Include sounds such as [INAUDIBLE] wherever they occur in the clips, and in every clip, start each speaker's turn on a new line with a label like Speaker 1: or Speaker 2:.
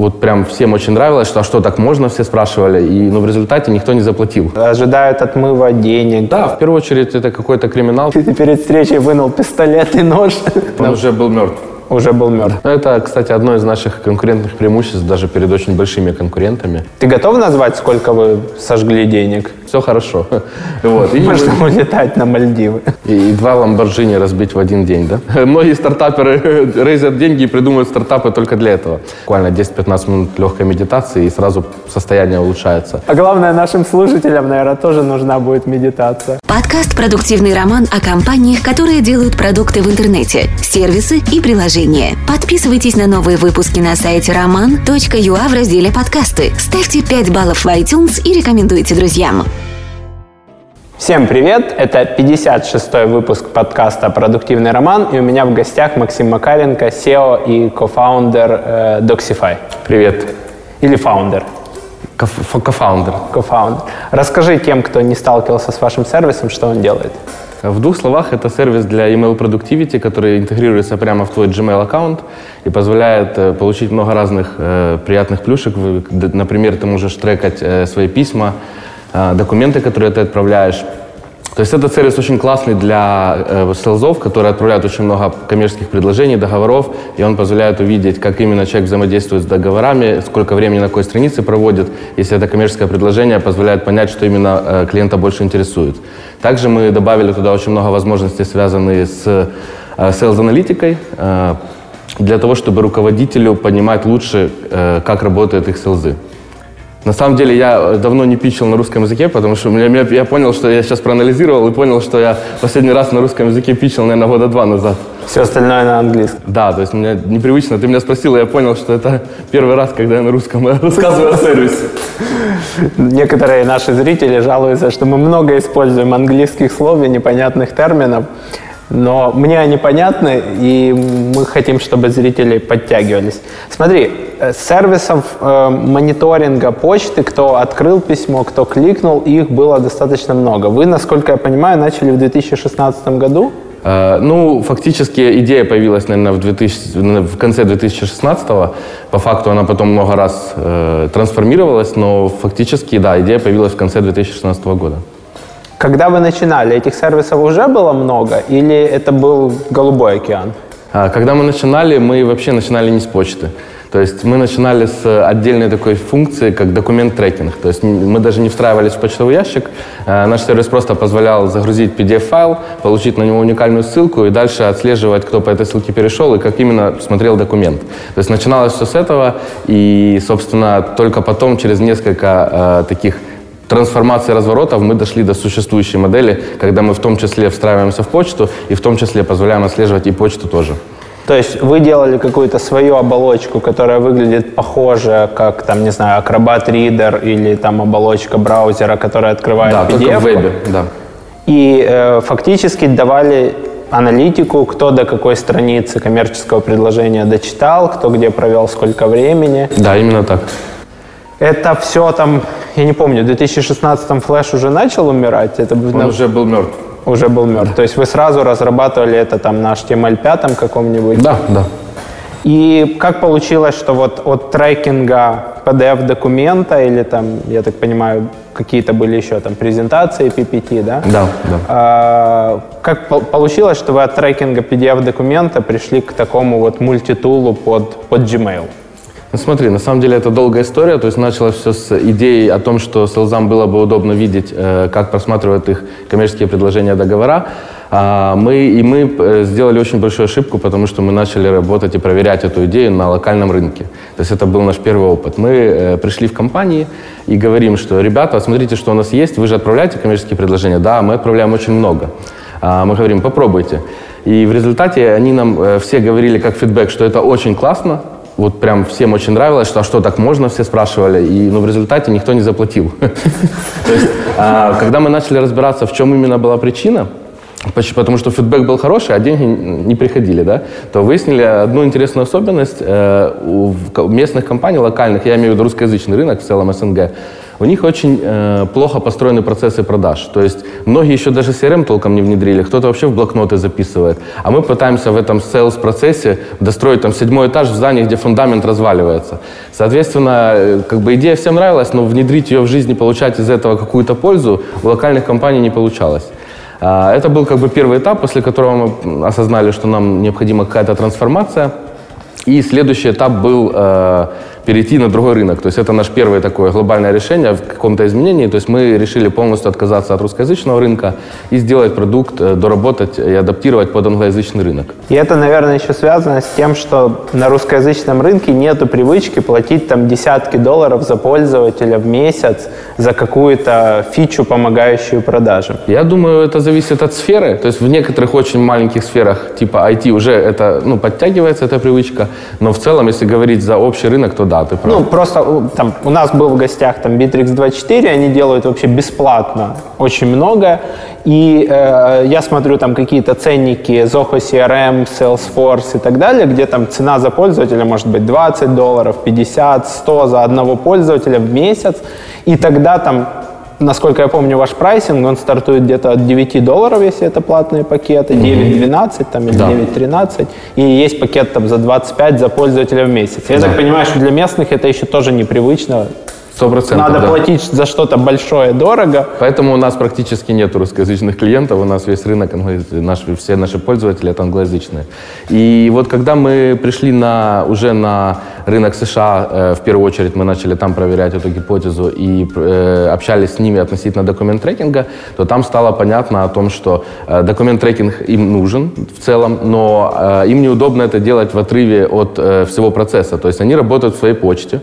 Speaker 1: вот прям всем очень нравилось, что а что так можно, все спрашивали, и ну, в результате никто не заплатил.
Speaker 2: Ожидают отмыва денег.
Speaker 1: Да, в первую очередь это какой-то криминал.
Speaker 2: Ты перед встречей вынул пистолет и нож.
Speaker 1: Он уже был мертв.
Speaker 2: Уже был мертв.
Speaker 1: Это, кстати, одно из наших конкурентных преимуществ даже перед очень большими конкурентами.
Speaker 2: Ты готов назвать, сколько вы сожгли денег?
Speaker 1: Все хорошо. Вот. И,
Speaker 2: Можно улетать на Мальдивы.
Speaker 1: и- и два ламборджини разбить в один день, да? [LAUGHS] Многие стартаперы [LAUGHS] рейзят деньги и придумывают стартапы только для этого. Буквально 10-15 минут легкой медитации, и сразу состояние улучшается.
Speaker 2: А главное, нашим слушателям, наверное, тоже нужна будет медитация.
Speaker 3: Подкаст «Продуктивный роман» о компаниях, которые делают продукты в интернете, сервисы и приложения. Подписывайтесь на новые выпуски на сайте roman.ua в разделе «Подкасты». Ставьте 5 баллов в iTunes и рекомендуйте друзьям.
Speaker 2: Всем привет! Это 56-й выпуск подкаста «Продуктивный роман», и у меня в гостях Максим Макаренко, SEO и кофаундер э, Doxify.
Speaker 1: Привет.
Speaker 2: Или founder.
Speaker 1: Cof- Co-founder.
Speaker 2: Co-founder. Расскажи тем, кто не сталкивался с вашим сервисом, что он делает.
Speaker 1: В двух словах, это сервис для email productivity, который интегрируется прямо в твой Gmail аккаунт и позволяет э, получить много разных э, приятных плюшек. Например, ты можешь трекать э, свои письма, э, документы, которые ты отправляешь. То есть этот сервис очень классный для э, sales ов, которые отправляют очень много коммерческих предложений, договоров, и он позволяет увидеть, как именно человек взаимодействует с договорами, сколько времени на какой странице проводит. Если это коммерческое предложение, позволяет понять, что именно э, клиента больше интересует. Также мы добавили туда очень много возможностей, связанные с э, sales-аналитикой, э, для того, чтобы руководителю понимать лучше, э, как работают их селзы. На самом деле я давно не пичил на русском языке, потому что меня- меня- я понял, что я сейчас проанализировал и понял, что я последний раз на русском языке пичил, наверное, года два назад.
Speaker 2: Все остальное на английском.
Speaker 1: Да, то есть мне непривычно. Ты меня спросил, и я понял, что это первый раз, когда я на русском рассказываю о сервисе.
Speaker 2: Некоторые наши зрители жалуются, что мы много используем английских слов и непонятных терминов, но мне они понятны, и мы хотим, чтобы зрители подтягивались. Смотри, э, сервисов э, мониторинга почты, кто открыл письмо, кто кликнул, их было достаточно много. Вы, насколько я понимаю, начали в 2016 году?
Speaker 1: Э, Ну, фактически идея появилась, наверное, в, 2000, наверное, в конце 2016-го. По факту она потом много раз э, трансформировалась, но фактически, да, идея появилась в конце 2016 года.
Speaker 2: Когда вы начинали, этих сервисов уже было много или это был голубой океан?
Speaker 1: А, Когда мы начинали, мы вообще начинали не с почты. То есть мы начинали с отдельной такой функции, как документ-трекинг. То есть мы даже не встраивались в почтовый ящик. А, Наш сервис просто позволял загрузить PDF-файл, получить на него уникальную ссылку и дальше отслеживать, кто по этой ссылке перешел и как именно смотрел документ. То есть начиналось все с этого, и, собственно, только потом, через несколько э, таких трансформации разворотов мы дошли до существующей модели, когда мы в том числе встраиваемся в почту и в том числе позволяем отслеживать и почту тоже.
Speaker 2: То есть вы делали какую-то свою оболочку, которая выглядит похоже, как, там, не знаю, Acrobat Reader или там оболочка браузера, которая открывает
Speaker 1: Да, только
Speaker 2: PDF.
Speaker 1: в вебе, да.
Speaker 2: И э, фактически давали аналитику, кто до какой страницы коммерческого предложения дочитал, кто где провел сколько времени.
Speaker 1: Да, именно так.
Speaker 2: Это все там, я не помню, в 2016 флеш уже начал умирать? Это
Speaker 1: Он
Speaker 2: на-
Speaker 1: уже был мертв.
Speaker 2: уже был мертв. То есть вы сразу разрабатывали это там на HTML5 каком-нибудь?
Speaker 1: Да, да.
Speaker 2: И как получилось, что вот от трекинга PDF-документа или там, я так понимаю, какие-то были еще там презентации PPT, да?
Speaker 1: Да, да.
Speaker 2: А, как пол- получилось, что вы от трекинга PDF-документа пришли к такому вот мультитулу под, под Gmail?
Speaker 1: Ну, смотри, на самом деле это долгая история. То есть началось все с идеи о том, что селзам было бы удобно видеть, э, как просматривают их коммерческие предложения, договора. А, Мы, и мы э, сделали очень большую ошибку, потому что мы начали работать и проверять эту идею на локальном рынке. То есть это был наш первый опыт. Мы э, пришли в компании и говорим, что, ребята, смотрите, что у нас есть. Вы же отправляете коммерческие предложения? Да, мы отправляем очень много. А, Мы говорим, попробуйте. И в результате они нам все говорили как фидбэк, что это очень классно, вот прям всем очень нравилось, что а что так можно, все спрашивали, и ну, в результате никто не заплатил. [LAUGHS] То есть, а, когда мы начали разбираться, в чем именно была причина, потому что фидбэк был хороший, а деньги не приходили, да, то выяснили одну интересную особенность э, у местных компаний локальных, я имею в виду русскоязычный рынок в целом СНГ, у них очень э, плохо построены процессы продаж. То есть многие еще даже CRM толком не внедрили, кто-то вообще в блокноты записывает. А мы пытаемся в этом sales-процессе достроить там седьмой этаж в здании, где фундамент разваливается. Соответственно, э, как бы идея всем нравилась, но внедрить ее в жизнь и получать из этого какую-то пользу у локальных компаний не получалось. А, это был как бы первый этап, после которого мы осознали, что нам необходима какая-то трансформация. И следующий этап был э, перейти на другой рынок. То есть это наше первое такое глобальное решение в каком-то изменении. То есть мы решили полностью отказаться от русскоязычного рынка и сделать продукт, э, доработать и адаптировать под англоязычный рынок.
Speaker 2: И это, наверное, еще связано с тем, что на русскоязычном рынке нет привычки платить там десятки долларов за пользователя в месяц за какую-то фичу, помогающую продажам.
Speaker 1: Я думаю, это зависит от сферы. То есть в некоторых очень маленьких сферах, типа IT, уже это ну, подтягивается, эта привычка. Но в целом, если говорить за общий рынок, то да, ты прав.
Speaker 2: Ну, просто там, у нас был в гостях там Bittrex24, они делают вообще бесплатно очень много. И э, я смотрю там какие-то ценники Zoho CRM, Salesforce и так далее, где там цена за пользователя может быть 20 долларов, 50, 100 за одного пользователя в месяц. И тогда там насколько я помню, ваш прайсинг, он стартует где-то от 9 долларов, если это платные пакеты, 9-12 там, или да. 9-13, и есть пакет там за 25 за пользователя в месяц. Я да. так понимаю, что для местных это еще тоже непривычно.
Speaker 1: Сто процентов,
Speaker 2: Надо
Speaker 1: да.
Speaker 2: платить за что-то большое дорого.
Speaker 1: Поэтому у нас практически нет русскоязычных клиентов, у нас весь рынок, наш, все наши пользователи это англоязычные. И вот когда мы пришли на, уже на рынок США, э, в первую очередь мы начали там проверять эту гипотезу и э, общались с ними относительно документ-трекинга, то там стало понятно о том, что э, документ-трекинг им нужен в целом, но им неудобно это делать в отрыве от всего процесса. То есть они работают в своей почте,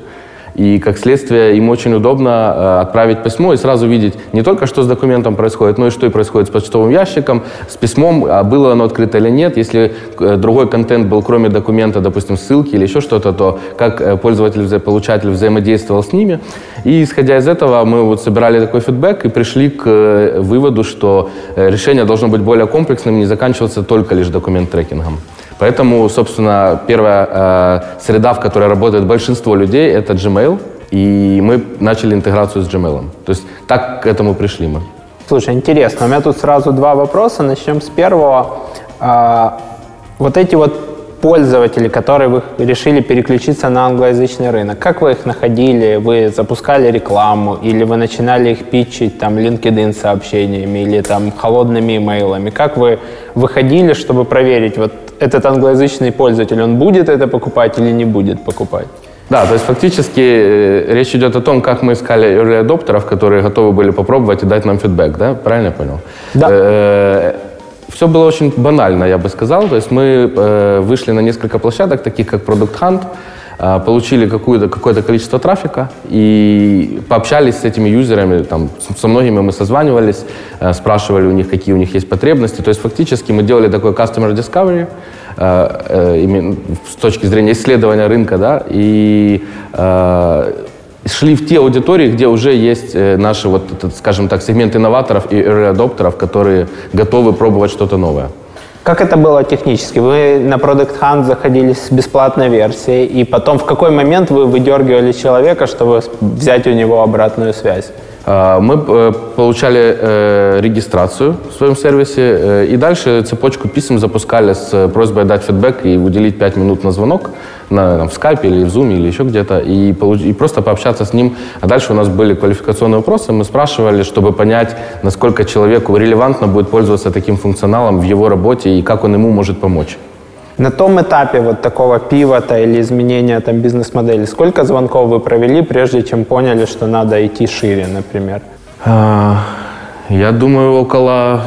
Speaker 1: и, как следствие, им очень удобно э, отправить письмо и сразу видеть не только, что с документом происходит, но и что и происходит с почтовым ящиком, с письмом, а было оно открыто или нет. Если э, другой контент был, кроме документа, допустим, ссылки или еще что-то, то как э, пользователь, получатель взаимодействовал с ними. И, исходя из этого, мы вот собирали такой фидбэк и пришли к выводу, что решение должно быть более комплексным, не заканчиваться только лишь документ-трекингом. Поэтому, собственно, первая э, среда, в которой работает большинство людей, это Gmail. И мы начали интеграцию с Gmail. То есть так к этому пришли мы.
Speaker 2: Слушай, интересно. У меня тут сразу два вопроса. Начнем с первого. А, вот эти вот пользователи, которые вы решили переключиться на англоязычный рынок? Как вы их находили? Вы запускали рекламу или вы начинали их питчить там LinkedIn сообщениями или там холодными имейлами? Как вы выходили, чтобы проверить, вот этот англоязычный пользователь, он будет это покупать или не будет покупать?
Speaker 1: Да, то есть фактически э, речь идет о том, как мы искали early адоптеров, которые готовы были попробовать и дать нам фидбэк, да? Правильно я понял?
Speaker 2: Да.
Speaker 1: Э, все было очень банально, я бы сказал. То есть мы э, вышли на несколько площадок, таких как Product Hunt, получили какое-то количество трафика и пообщались с этими юзерами, там, со многими мы созванивались, э, спрашивали у них, какие у них есть потребности. То есть фактически мы делали такой customer discovery, э, э, с точки зрения исследования рынка, да, и шли в те аудитории, где уже есть э, наши, вот, скажем так, сегмент инноваторов и early адоптеров, которые готовы пробовать что-то новое.
Speaker 2: Как это было технически? Вы на Product Hunt заходили с бесплатной версией, и потом в какой момент вы выдергивали человека, чтобы взять у него обратную связь?
Speaker 1: А, мы э, получали э, регистрацию в своем сервисе э, и дальше цепочку писем запускали с просьбой дать фидбэк и уделить 5 минут на звонок на, там, в скайпе или в зуме или еще где-то и, и просто пообщаться с ним. А дальше у нас были квалификационные вопросы. Мы спрашивали, чтобы понять, насколько человеку релевантно будет пользоваться таким функционалом в его работе и как он ему может помочь.
Speaker 2: На том этапе вот такого пивота или изменения там бизнес-модели, сколько звонков вы провели, прежде чем поняли, что надо идти шире, например?
Speaker 1: А, я думаю, около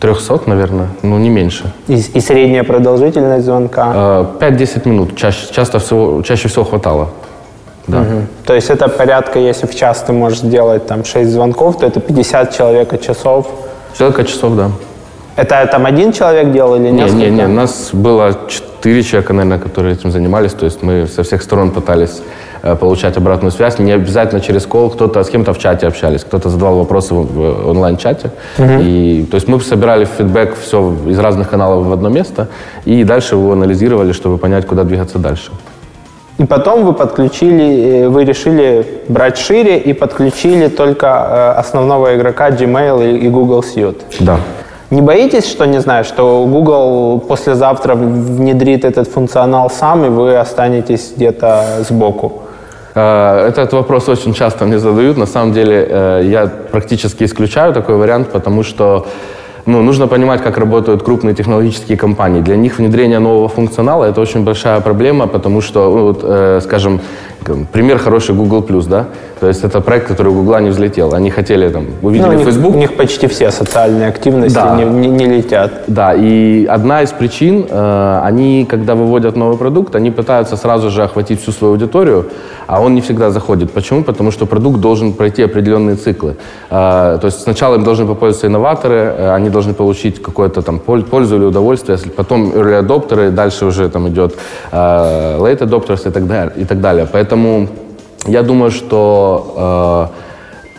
Speaker 1: 300, наверное, ну не меньше.
Speaker 2: И, и средняя продолжительность звонка?
Speaker 1: 5-10 а, минут, чаще, часто всего, чаще всего хватало. Да. Угу.
Speaker 2: То есть это порядка, если в час ты можешь сделать там 6 звонков, то это 50 человека часов?
Speaker 1: Человека часов, да.
Speaker 2: Это там один человек делал или несколько?
Speaker 1: Не, не, не, нас было четыре человека, наверное, которые этим занимались. То есть мы со всех сторон пытались получать обратную связь. Не обязательно через кол, кто-то с кем-то в чате общались, кто-то задавал вопросы в онлайн-чате. Угу. И, то есть мы собирали фидбэк все из разных каналов в одно место и дальше его анализировали, чтобы понять, куда двигаться дальше.
Speaker 2: И потом вы подключили, э, вы решили брать шире и подключили только э, основного игрока Gmail и Google Suite.
Speaker 1: Да.
Speaker 2: Не боитесь, что, не знаю, что Google послезавтра внедрит этот функционал сам, и вы останетесь где-то сбоку?
Speaker 1: Э, этот вопрос очень часто мне задают. На самом деле я практически исключаю такой вариант, потому что ну, нужно понимать, как работают крупные технологические компании. Для них внедрение нового функционала – это очень большая проблема, потому что, ну, вот, э, скажем, пример хороший Google+, да? То есть это проект, который у Google не взлетел. Они хотели, там, увидели
Speaker 2: ну, у них,
Speaker 1: Facebook.
Speaker 2: У них почти все социальные активности
Speaker 1: да.
Speaker 2: не, не, не летят.
Speaker 1: Да, и одна из причин, э, они, когда выводят новый продукт, они пытаются сразу же охватить всю свою аудиторию, а он не всегда заходит. Почему? Потому что продукт должен пройти определенные циклы. Э, то есть сначала им должны попользоваться инноваторы, э, они должны получить какое-то там пользу или удовольствие, потом early adopтеры, дальше уже там идет э, late adopters и так далее. И так далее. Поэтому я думаю, что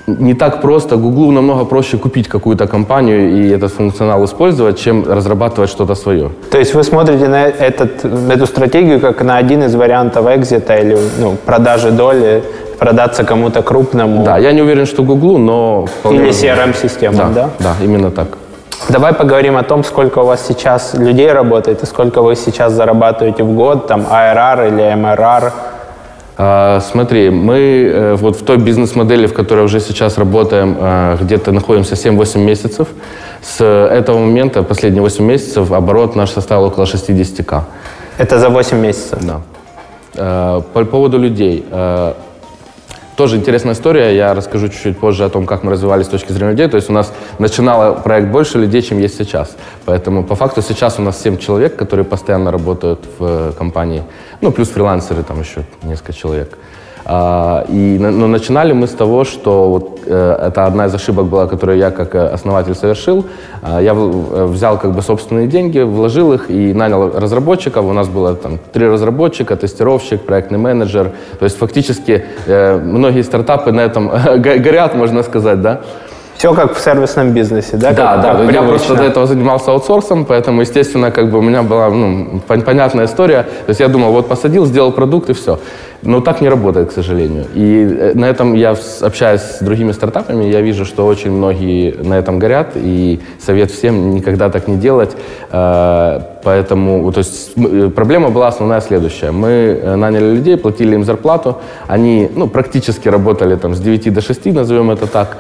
Speaker 1: э, не так просто, Гуглу намного проще купить какую-то компанию и этот функционал использовать, чем разрабатывать что-то свое.
Speaker 2: То есть вы смотрите на этот, эту стратегию как на один из вариантов экзита или ну, продажи доли, продаться кому-то крупному?
Speaker 1: Да, я не уверен, что Гуглу, но...
Speaker 2: Или CRM-системам,
Speaker 1: да? Да, да, именно так.
Speaker 2: Давай поговорим о том, сколько у вас сейчас людей работает и сколько вы сейчас зарабатываете в год, там, ARR или MRR.
Speaker 1: А, смотри, мы э, вот в той бизнес-модели, в которой уже сейчас работаем, э, где-то находимся 7-8 месяцев. С этого момента, последние 8 месяцев, оборот наш составил около 60к.
Speaker 2: Это за 8 месяцев?
Speaker 1: Да. Э, по поводу людей. Тоже интересная история, я расскажу чуть-чуть позже о том, как мы развивались с точки зрения людей. То есть у нас начинало проект больше людей, чем есть сейчас. Поэтому по факту сейчас у нас 7 человек, которые постоянно работают в компании. Ну, плюс фрилансеры там еще несколько человек. А, и, но начинали мы с того, что вот, э, это одна из ошибок была, которую я как э, основатель совершил. А, я э, взял как бы собственные деньги, вложил их и нанял разработчиков. У нас было там три разработчика, тестировщик, проектный менеджер. То есть фактически многие стартапы на этом [LAUGHS] горят, можно сказать, да.
Speaker 2: Все как в сервисном бизнесе, да?
Speaker 1: Да,
Speaker 2: как,
Speaker 1: да.
Speaker 2: Как
Speaker 1: я просто до этого занимался аутсорсом, поэтому, естественно, как бы у меня была ну, понятная история. То есть я думал, вот посадил, сделал продукт и все. Но так не работает, к сожалению. И э, на этом я общаюсь с другими стартапами, я вижу, что очень многие на этом горят, и совет всем никогда так не делать. Э, поэтому, то есть э, проблема была основная следующая. Мы наняли людей, платили им зарплату, они ну, практически работали там с 9 до 6, назовем это так.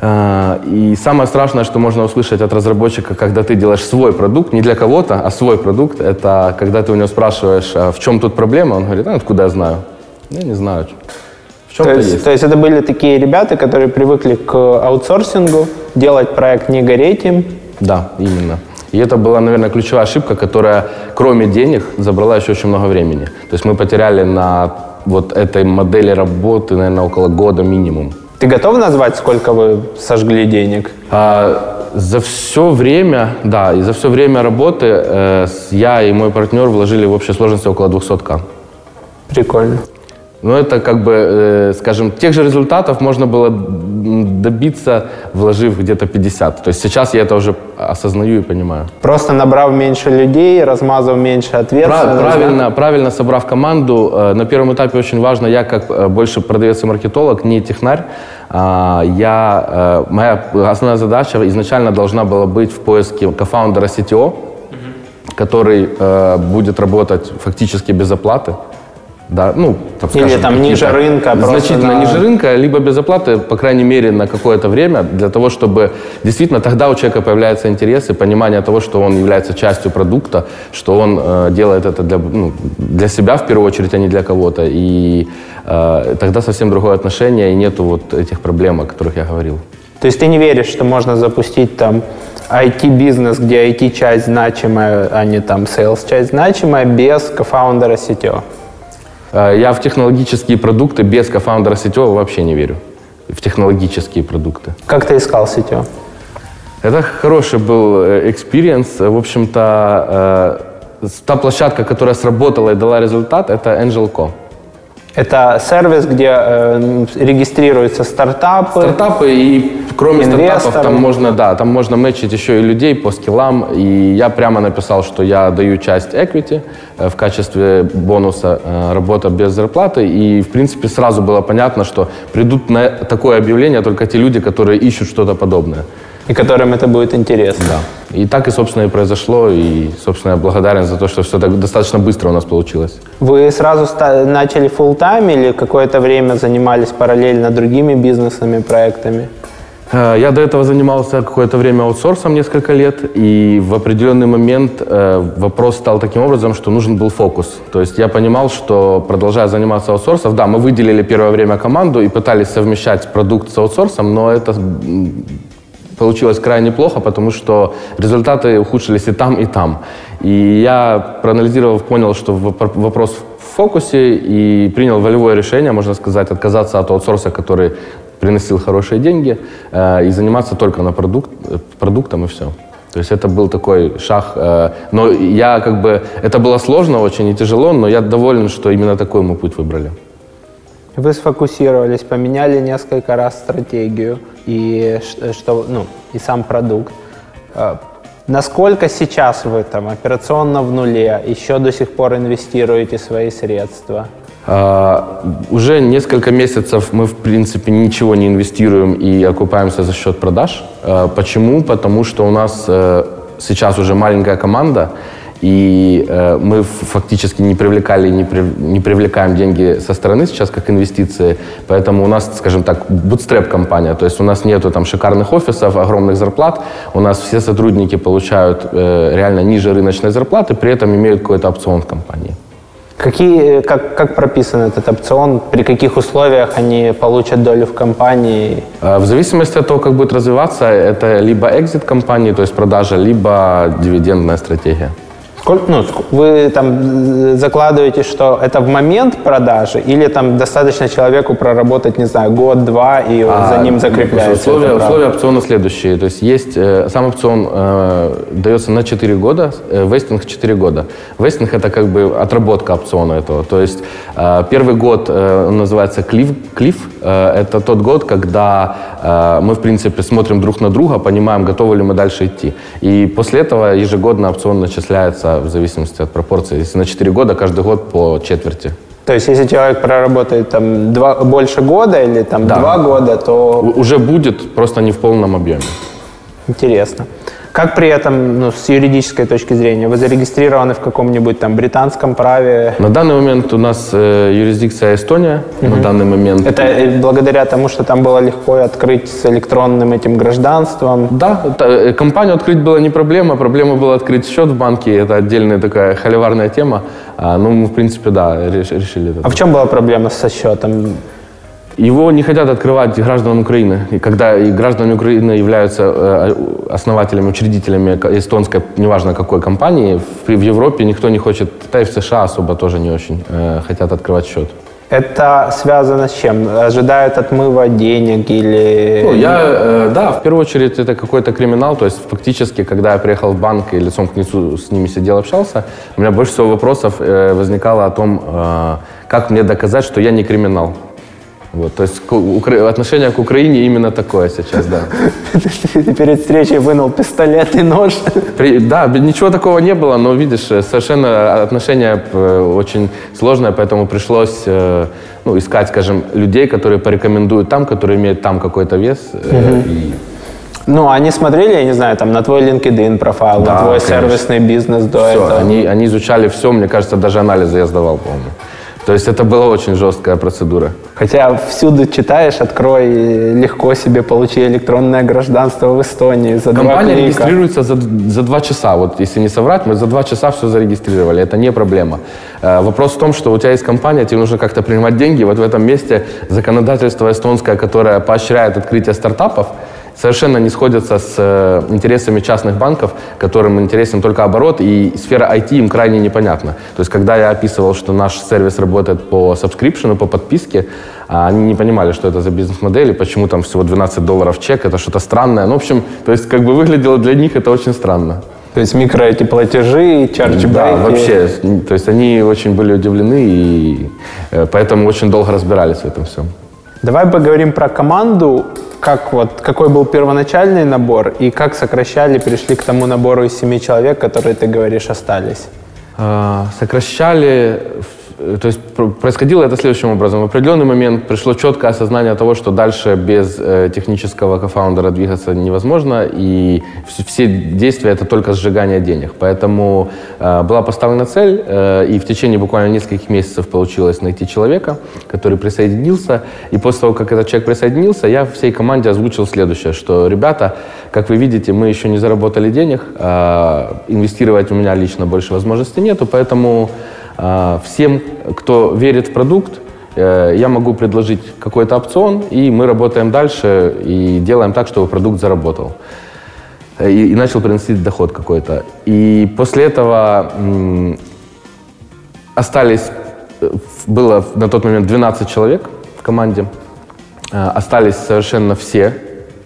Speaker 1: А, и самое страшное, что можно услышать от разработчика, когда ты делаешь свой продукт, не для кого-то, а свой продукт, это когда ты у него спрашиваешь, а в чем тут проблема, он говорит, а откуда я знаю? Я не знаю.
Speaker 2: В чем то, есть, есть. то есть это были такие ребята, которые привыкли к аутсорсингу, делать проект, не гореть им?
Speaker 1: Да, именно. И это была, наверное, ключевая ошибка, которая, кроме денег, забрала еще очень много времени. То есть мы потеряли на вот этой модели работы, наверное, около года минимум.
Speaker 2: Ты готов назвать, сколько вы сожгли денег?
Speaker 1: А, за все время, да, и за все время работы э, я и мой партнер вложили в общей сложности около 200к.
Speaker 2: Прикольно.
Speaker 1: Но это как бы, э, скажем, тех же результатов можно было добиться, вложив где-то 50. То есть сейчас я это уже осознаю и понимаю.
Speaker 2: Просто набрав меньше людей, размазав меньше ответственности.
Speaker 1: Правильно, да? правильно собрав команду. Э, на первом этапе очень важно, я как э, больше продавец и маркетолог, не технарь, а, я, моя основная задача изначально должна была быть в поиске кофаундера CTO, который будет работать фактически без оплаты да, ну,
Speaker 2: так скажем, Или там ниже рынка.
Speaker 1: Значительно на... ниже рынка, либо без оплаты, по крайней мере, на какое-то время, для того, чтобы действительно тогда у человека появляется интерес и понимание того, что он является частью продукта, что он э, делает это для, ну, для себя в первую очередь, а не для кого-то. И э, тогда совсем другое отношение, и нету вот этих проблем, о которых я говорил.
Speaker 2: То есть ты не веришь, что можно запустить там IT-бизнес, где IT-часть значимая, а не там sales-часть значимая, без кофаундера CTO?
Speaker 1: Э, я в технологические продукты без кофаундера сетевого вообще не верю. В технологические продукты.
Speaker 2: Как ты искал CTO?
Speaker 1: Это хороший был э, experience. В общем-то, э, та площадка, которая сработала и дала результат, это AngelCo.
Speaker 2: Это сервис, где э, регистрируются стартапы.
Speaker 1: Стартапы и кроме стартапов,
Speaker 2: инвестору.
Speaker 1: там можно, да, там можно мэчить еще и людей по skill ам. И я прямо написал, что я даю часть equity э, в качестве бонуса, э, работа без зарплаты. И, в принципе, сразу было понятно, что придут на такое объявление только те люди, которые ищут что-то подобное.
Speaker 2: И которым это будет интересно.
Speaker 1: Да. И так и, собственно, и произошло. И, собственно, я благодарен за то, что все так достаточно быстро у нас получилось.
Speaker 2: Вы сразу начали full time или какое-то время занимались параллельно другими бизнесными проектами?
Speaker 1: Э, Я до этого занимался какое-то время аутсорсом несколько лет, и в определенный момент э, вопрос стал таким образом, что нужен был фокус. То есть я понимал, что продолжая заниматься аутсорсом, да, мы выделили первое время команду и пытались совмещать продукт с аутсорсом, но это получилось крайне плохо, потому что результаты ухудшились и там, и там. И я, проанализировав, понял, что воп- вопрос в фокусе и принял волевое решение, можно сказать, отказаться от аутсорса, который приносил хорошие деньги, э, и заниматься только на продукт, продуктом и все. То есть это был такой шаг. э, но я как бы... Это было сложно очень и тяжело, но я доволен, что именно такой мы путь выбрали.
Speaker 2: Вы сфокусировались, поменяли несколько раз стратегию и, что, ну, и сам продукт. Э, Насколько сейчас вы там операционно в нуле, еще до сих пор инвестируете свои средства?
Speaker 1: А, Уже несколько месяцев мы, в принципе, ничего не инвестируем и окупаемся за счет продаж. А, Почему? Потому что у нас э, сейчас уже маленькая команда, и э, мы фактически не привлекали не, прив- не привлекаем деньги со стороны сейчас как инвестиции, поэтому у нас, скажем так, bootstrap компания, то есть у нас нету там шикарных офисов, огромных зарплат, у нас все сотрудники получают э, реально ниже рыночной зарплаты, при этом имеют какой-то опцион в компании.
Speaker 2: Какие, как, как прописан этот опцион, при каких условиях они получат долю в компании?
Speaker 1: Э, В зависимости от того, как будет развиваться, это либо экзит компании, то есть продажа, либо дивидендная стратегия.
Speaker 2: Сколько, ну, вы там э, закладываете, что это в момент продажи, или там достаточно человеку проработать, не знаю, год-два, и вот за ним закрепляется?
Speaker 1: А, Условия, условия опциона следующие. То есть есть э, сам опцион э, дается на 4 года, э, вестинг 4 года. Вестинг это как бы отработка опциона этого. То есть э, первый год э, он называется клиф, клиф. Э, это тот год, когда э, мы в принципе смотрим друг на друга, понимаем, готовы ли мы дальше идти. И после этого ежегодно опцион начисляется в зависимости от пропорций. Если на 4 года, каждый год по четверти.
Speaker 2: То есть, если человек проработает там два, больше года или там
Speaker 1: Да.
Speaker 2: два года, то
Speaker 1: Уже будет, просто не в полном объеме.
Speaker 2: интересно. Как при этом, ну, с юридической точки зрения, вы зарегистрированы в каком-нибудь там британском праве?
Speaker 1: На данный момент у нас э, юрисдикция Эстония. На данный момент.
Speaker 2: Это э, благодаря тому, что там было легко открыть с электронным этим гражданством.
Speaker 1: Да, это, э, компанию открыть было не проблема. Проблема была открыть счет в банке. Это отдельная такая холиварная тема. А, ну, мы, в принципе, да, реш- решили это.
Speaker 2: А в чем была проблема со счетом?
Speaker 1: Его не хотят открывать гражданам Украины. И когда и граждане Украины являются э, основателями, учредителями ко- эстонской, неважно какой компании, в, в Европе никто не хочет, да и в США особо тоже не очень э, хотят открывать счет.
Speaker 2: Это связано с чем? Ожидают отмыва денег или...
Speaker 1: Ну, я, э, да, в первую очередь это какой-то криминал. То есть фактически, когда я приехал в банк и лицом к лицу с ними сидел, общался, у меня больше всего вопросов э, возникало о том, э, как мне доказать, что я не криминал. Вот, то есть к- укра- отношение к Украине именно такое сейчас, да.
Speaker 2: Ты [LAUGHS] перед встречей вынул пистолет и нож.
Speaker 1: При- да, ничего такого не было, но видишь, э, совершенно отношение э, очень сложное, поэтому пришлось э, ну, искать, скажем, людей, которые порекомендуют там, которые имеют там какой-то вес. э, и
Speaker 2: Ну, они смотрели, я не знаю, там на твой LinkedIn профайл, на
Speaker 1: Да,
Speaker 2: твой
Speaker 1: конечно.
Speaker 2: сервисный бизнес до
Speaker 1: Все,
Speaker 2: этого.
Speaker 1: они, они изучали все, мне кажется, даже анализы я сдавал, по-моему. То есть это была очень жесткая процедура.
Speaker 2: Хотя всюду читаешь, открой, легко себе получи электронное гражданство в Эстонии за два
Speaker 1: Компания
Speaker 2: клика.
Speaker 1: регистрируется за, за два часа. Вот если не соврать, мы за два часа все зарегистрировали. Это не проблема. Э, вопрос в том, что у тебя есть компания, тебе нужно как-то принимать деньги. Вот в этом месте законодательство эстонское, которое поощряет открытие стартапов, совершенно не сходятся с э, интересами частных банков, которым интересен только оборот, и сфера IT им крайне непонятна. То есть, когда я описывал, что наш сервис работает по subscription, по подписке, а они не понимали, что это за бизнес-модель, и почему там всего 12 долларов чек, это что-то странное. Ну, в общем, то есть, как бы выглядело для них это очень странно.
Speaker 2: То есть микро эти платежи, чарджбеки.
Speaker 1: Да, вообще. То есть, они очень были удивлены, и э, поэтому очень долго разбирались в этом всем.
Speaker 2: Давай поговорим про команду, как вот, какой был первоначальный набор и как сокращали, пришли к тому набору из семи человек, которые, ты говоришь, остались.
Speaker 1: А, сокращали то есть происходило это следующим образом. В определенный момент пришло четкое осознание того, что дальше без э, технического кофаундера двигаться невозможно, и все действия это только сжигание денег. Поэтому э, была поставлена цель, э, и в течение буквально нескольких месяцев получилось найти человека, который присоединился. И после того, как этот человек присоединился, я всей команде озвучил следующее, что, ребята, как вы видите, мы еще не заработали денег, э, инвестировать у меня лично больше возможностей нету, поэтому всем, кто верит в продукт, э, я могу предложить какой-то опцион, и мы работаем дальше и делаем так, чтобы продукт заработал. Э, и, и начал приносить доход какой-то. И после этого остались, э, было на тот момент 12 человек в команде, остались совершенно все,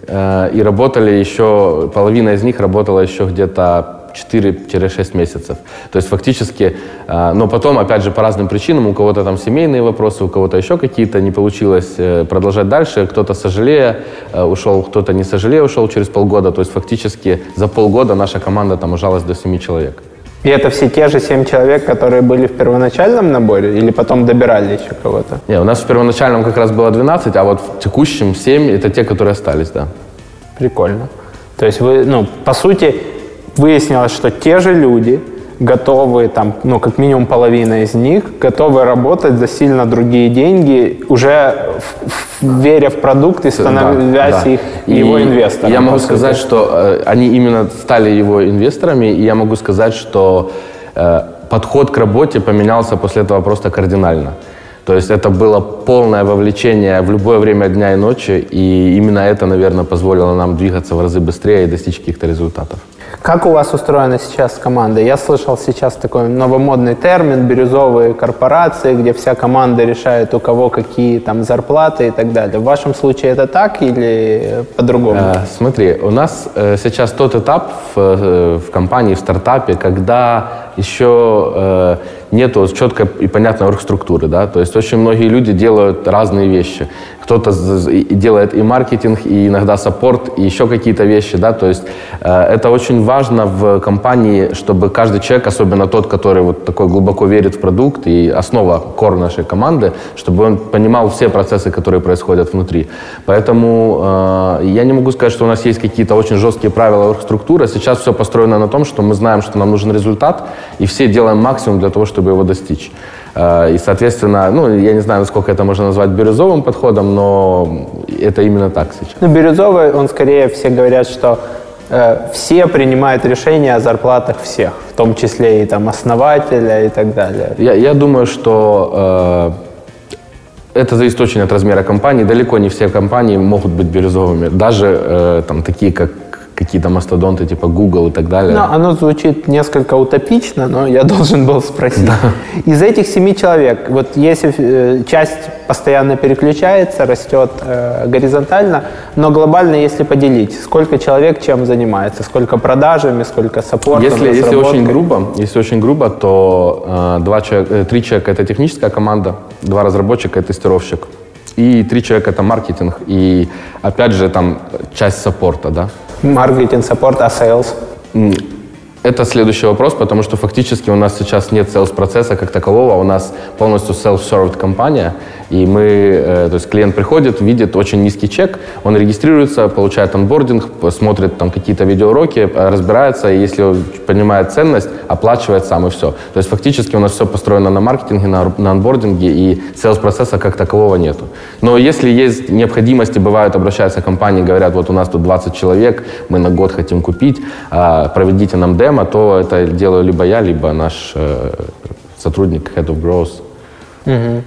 Speaker 1: и работали еще, половина из них работала еще где-то 4-6 месяцев. То есть фактически, а, но потом, опять же, по разным причинам, у кого-то там семейные вопросы, у кого-то еще какие-то, не получилось э, продолжать дальше, кто-то сожалея э, ушел, кто-то не сожалея ушел через полгода. То есть фактически за полгода наша команда там ужалась до 7 человек.
Speaker 2: И это все те же семь человек, которые были в первоначальном наборе, или потом добирали еще кого-то?
Speaker 1: Не, у нас в первоначальном как раз было 12, а вот в текущем 7 это те, которые остались, да.
Speaker 2: Прикольно. То есть вы, ну, по сути, выяснилось, что те же люди готовы, там, ну, как минимум половина из них, готовы работать за сильно другие деньги, уже в, в, веря в продукт и становясь да, да. их, и его инвестором.
Speaker 1: Я могу сказать, что э, они именно стали его инвесторами, и я могу сказать, что э, подход к работе поменялся после этого просто кардинально. То есть это было полное вовлечение в любое время дня и ночи, и именно это, наверное, позволило нам двигаться в разы быстрее и достичь каких-то результатов.
Speaker 2: Как у вас устроена сейчас команда? Я слышал сейчас такой новомодный термин «бирюзовые корпорации», где вся команда решает, у кого какие там зарплаты и так далее. В вашем случае это так или по-другому? Э,
Speaker 1: смотри, у нас э, сейчас тот этап в, э, в компании, в стартапе, когда еще э, нету четкой и понятной оргструктуры, да, то есть очень многие люди делают разные вещи. Кто-то делает и маркетинг, и иногда саппорт, и еще какие-то вещи, да, то есть э, это очень важно в компании, чтобы каждый человек, особенно тот, который вот такой глубоко верит в продукт, и основа, кор нашей команды, чтобы он понимал все процессы, которые происходят внутри. Поэтому э, я не могу сказать, что у нас есть какие-то очень жесткие правила оргструктуры. Сейчас все построено на том, что мы знаем, что нам нужен результат, и все делаем максимум для того, чтобы его достичь. Э, и, соответственно, ну, я не знаю, насколько это можно назвать бирюзовым подходом, но это именно так сейчас.
Speaker 2: Ну, бирюзовый, он скорее все говорят, что э, все принимают решения о зарплатах всех, в том числе и там основателя и так далее.
Speaker 1: Я, я думаю, что э, это зависит очень от размера компании. Далеко не все компании могут быть бирюзовыми. Даже э, там такие, как какие-то мастодонты типа Google и так далее.
Speaker 2: Ну, оно звучит несколько утопично, но я [LAUGHS] должен был спросить. Да. Из этих семи человек, вот если э, часть постоянно переключается, растет э, горизонтально, но глобально, если поделить, сколько человек чем занимается, сколько продажами, сколько саппортом,
Speaker 1: Если, если очень грубо, если очень грубо, то э, два человека, э, три человека это техническая команда, два разработчика и тестировщик. И три человека это маркетинг и опять же там часть саппорта, да.
Speaker 2: Маркетинг, саппорт, а sales?
Speaker 1: Это следующий вопрос, потому что фактически у нас сейчас нет sales-процесса как такового, у нас полностью self-served компания, и мы, э, то есть клиент приходит, видит очень низкий чек, он регистрируется, получает онбординг, смотрит там какие-то видеоуроки, разбирается, и если он понимает ценность, оплачивает сам и все. То есть фактически у нас все построено на маркетинге, на, на онбординге, и sales-процесса как такового нету. Но если есть необходимости, бывают, обращаются компании, говорят, вот у нас тут 20 человек, мы на год хотим купить, а, проведите нам демо, проблема, то это делаю либо я, либо наш э, сотрудник Head of Growth.
Speaker 2: Угу.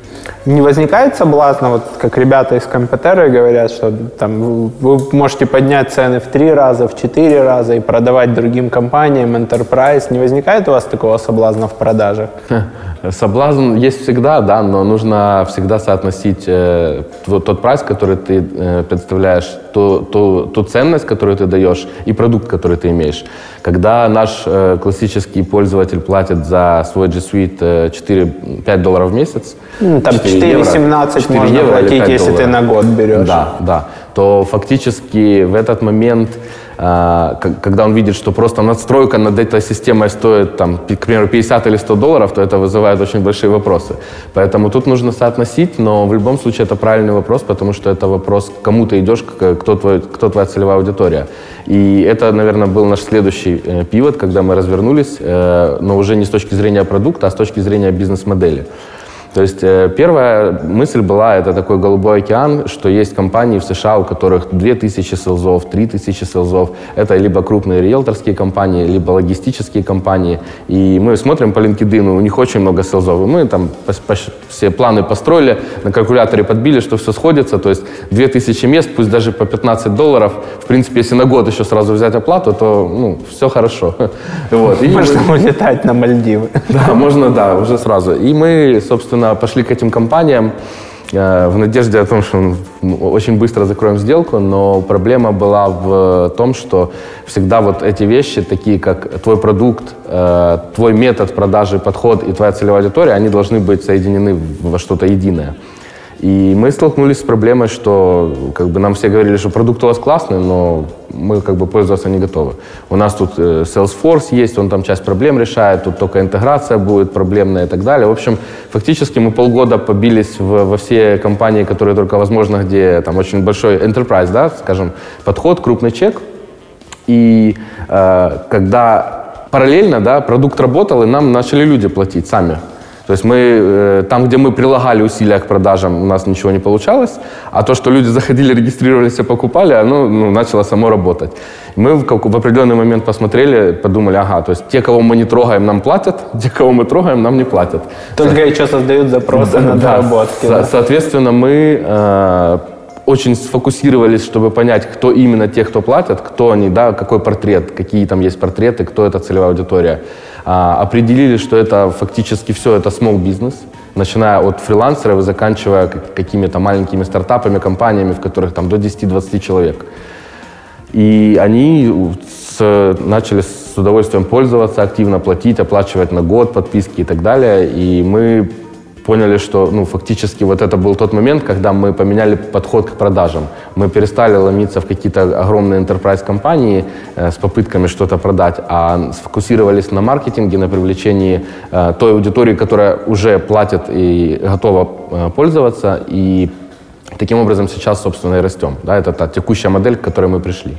Speaker 2: Не возникает соблазна, вот как ребята из компьютера говорят, что там вы можете поднять цены в три раза, в четыре раза и продавать другим компаниям, enterprise. Не возникает у вас такого соблазна в продаже? [LAUGHS]
Speaker 1: Соблазн есть всегда, да, но нужно всегда соотносить э, тот прайс, который ты э, представляешь, ту, ту, ту ценность, которую ты даешь, и продукт, который ты имеешь. Когда наш э, классический пользователь платит за свой G Suite э, 4-5 долларов в месяц,
Speaker 2: Ну, там
Speaker 1: 4 евро,
Speaker 2: 4,17
Speaker 1: 4
Speaker 2: можно
Speaker 1: евро
Speaker 2: платить,
Speaker 1: 5
Speaker 2: если ты
Speaker 1: долларов.
Speaker 2: на год берешь.
Speaker 1: Да, да. То фактически в этот момент, когда он видит, что просто надстройка над этой системой стоит, там, к примеру, 50 или 100 долларов, то это вызывает очень большие вопросы. Поэтому тут нужно соотносить, но в любом случае это правильный вопрос, потому что это вопрос, к кому ты идешь, кто, твой, кто твоя целевая аудитория. И это, наверное, был наш следующий э, пивот, когда мы развернулись, э, но уже не с точки зрения продукта, а с точки зрения бизнес-модели. То есть э, первая мысль была, это такой голубой океан, что есть компании в США, у которых 2000 селзов, 3000 селзов. Это либо крупные риэлторские компании, либо логистические компании. И мы смотрим по LinkedIn, у них очень много селзов. И мы там все планы построили, на калькуляторе подбили, что все сходится. То есть 2000 мест, пусть даже по 15 долларов. В принципе, если на год еще сразу взять оплату, то ну, все хорошо. [LAUGHS] Вот. И мы-
Speaker 2: Можно улетать на Мальдивы.
Speaker 1: да, можно, да, уже сразу. И мы, собственно, пошли к этим компаниям э, в надежде о том, что очень быстро закроем сделку, но проблема была в том, что всегда вот эти вещи, такие как твой продукт, э, твой метод продажи, подход и твоя целевая аудитория, они должны быть соединены во что-то единое. И мы столкнулись с проблемой, что как бы нам все говорили, что продукт у вас классный, но мы как бы пользоваться не готовы. У нас тут э, Salesforce есть, он там часть проблем решает, тут только интеграция будет проблемная и так далее. В общем, фактически мы полгода побились в- во все компании, которые только возможно, где там очень большой enterprise, да, скажем, подход, крупный чек. И э, когда параллельно, да, продукт работал, и нам начали люди платить сами. То есть мы, э, там, где мы прилагали усилия к продажам, у нас ничего не получалось, а то, что люди заходили, регистрировались и покупали, оно ну, начало само работать. Мы в, в определенный момент посмотрели, подумали, ага, то есть те, кого мы не трогаем, нам платят, [LAUGHS] те, кого мы трогаем, нам не платят.
Speaker 2: Только еще создают запросы на доработки.
Speaker 1: Соответственно, мы э, очень сфокусировались, чтобы понять, кто именно те, кто платят, кто они, да, какой портрет, какие там есть портреты, кто это целевая аудитория. А, определили, что это фактически все это small бизнес, начиная от фрилансеров и заканчивая как- какими-то маленькими стартапами, компаниями, в которых там до 10-20 человек. И они с- начали с удовольствием пользоваться, активно платить, оплачивать на год подписки и так далее. И мы поняли, что ну, фактически вот это был тот момент, когда мы поменяли подход к продажам. Мы перестали ломиться в какие-то огромные enterprise компании э, с попытками что-то продать, а сфокусировались на маркетинге, на привлечении э, той аудитории, которая уже платит и готова э, пользоваться. И таким образом сейчас, собственно, и растем. Да, это та текущая модель, к которой мы пришли.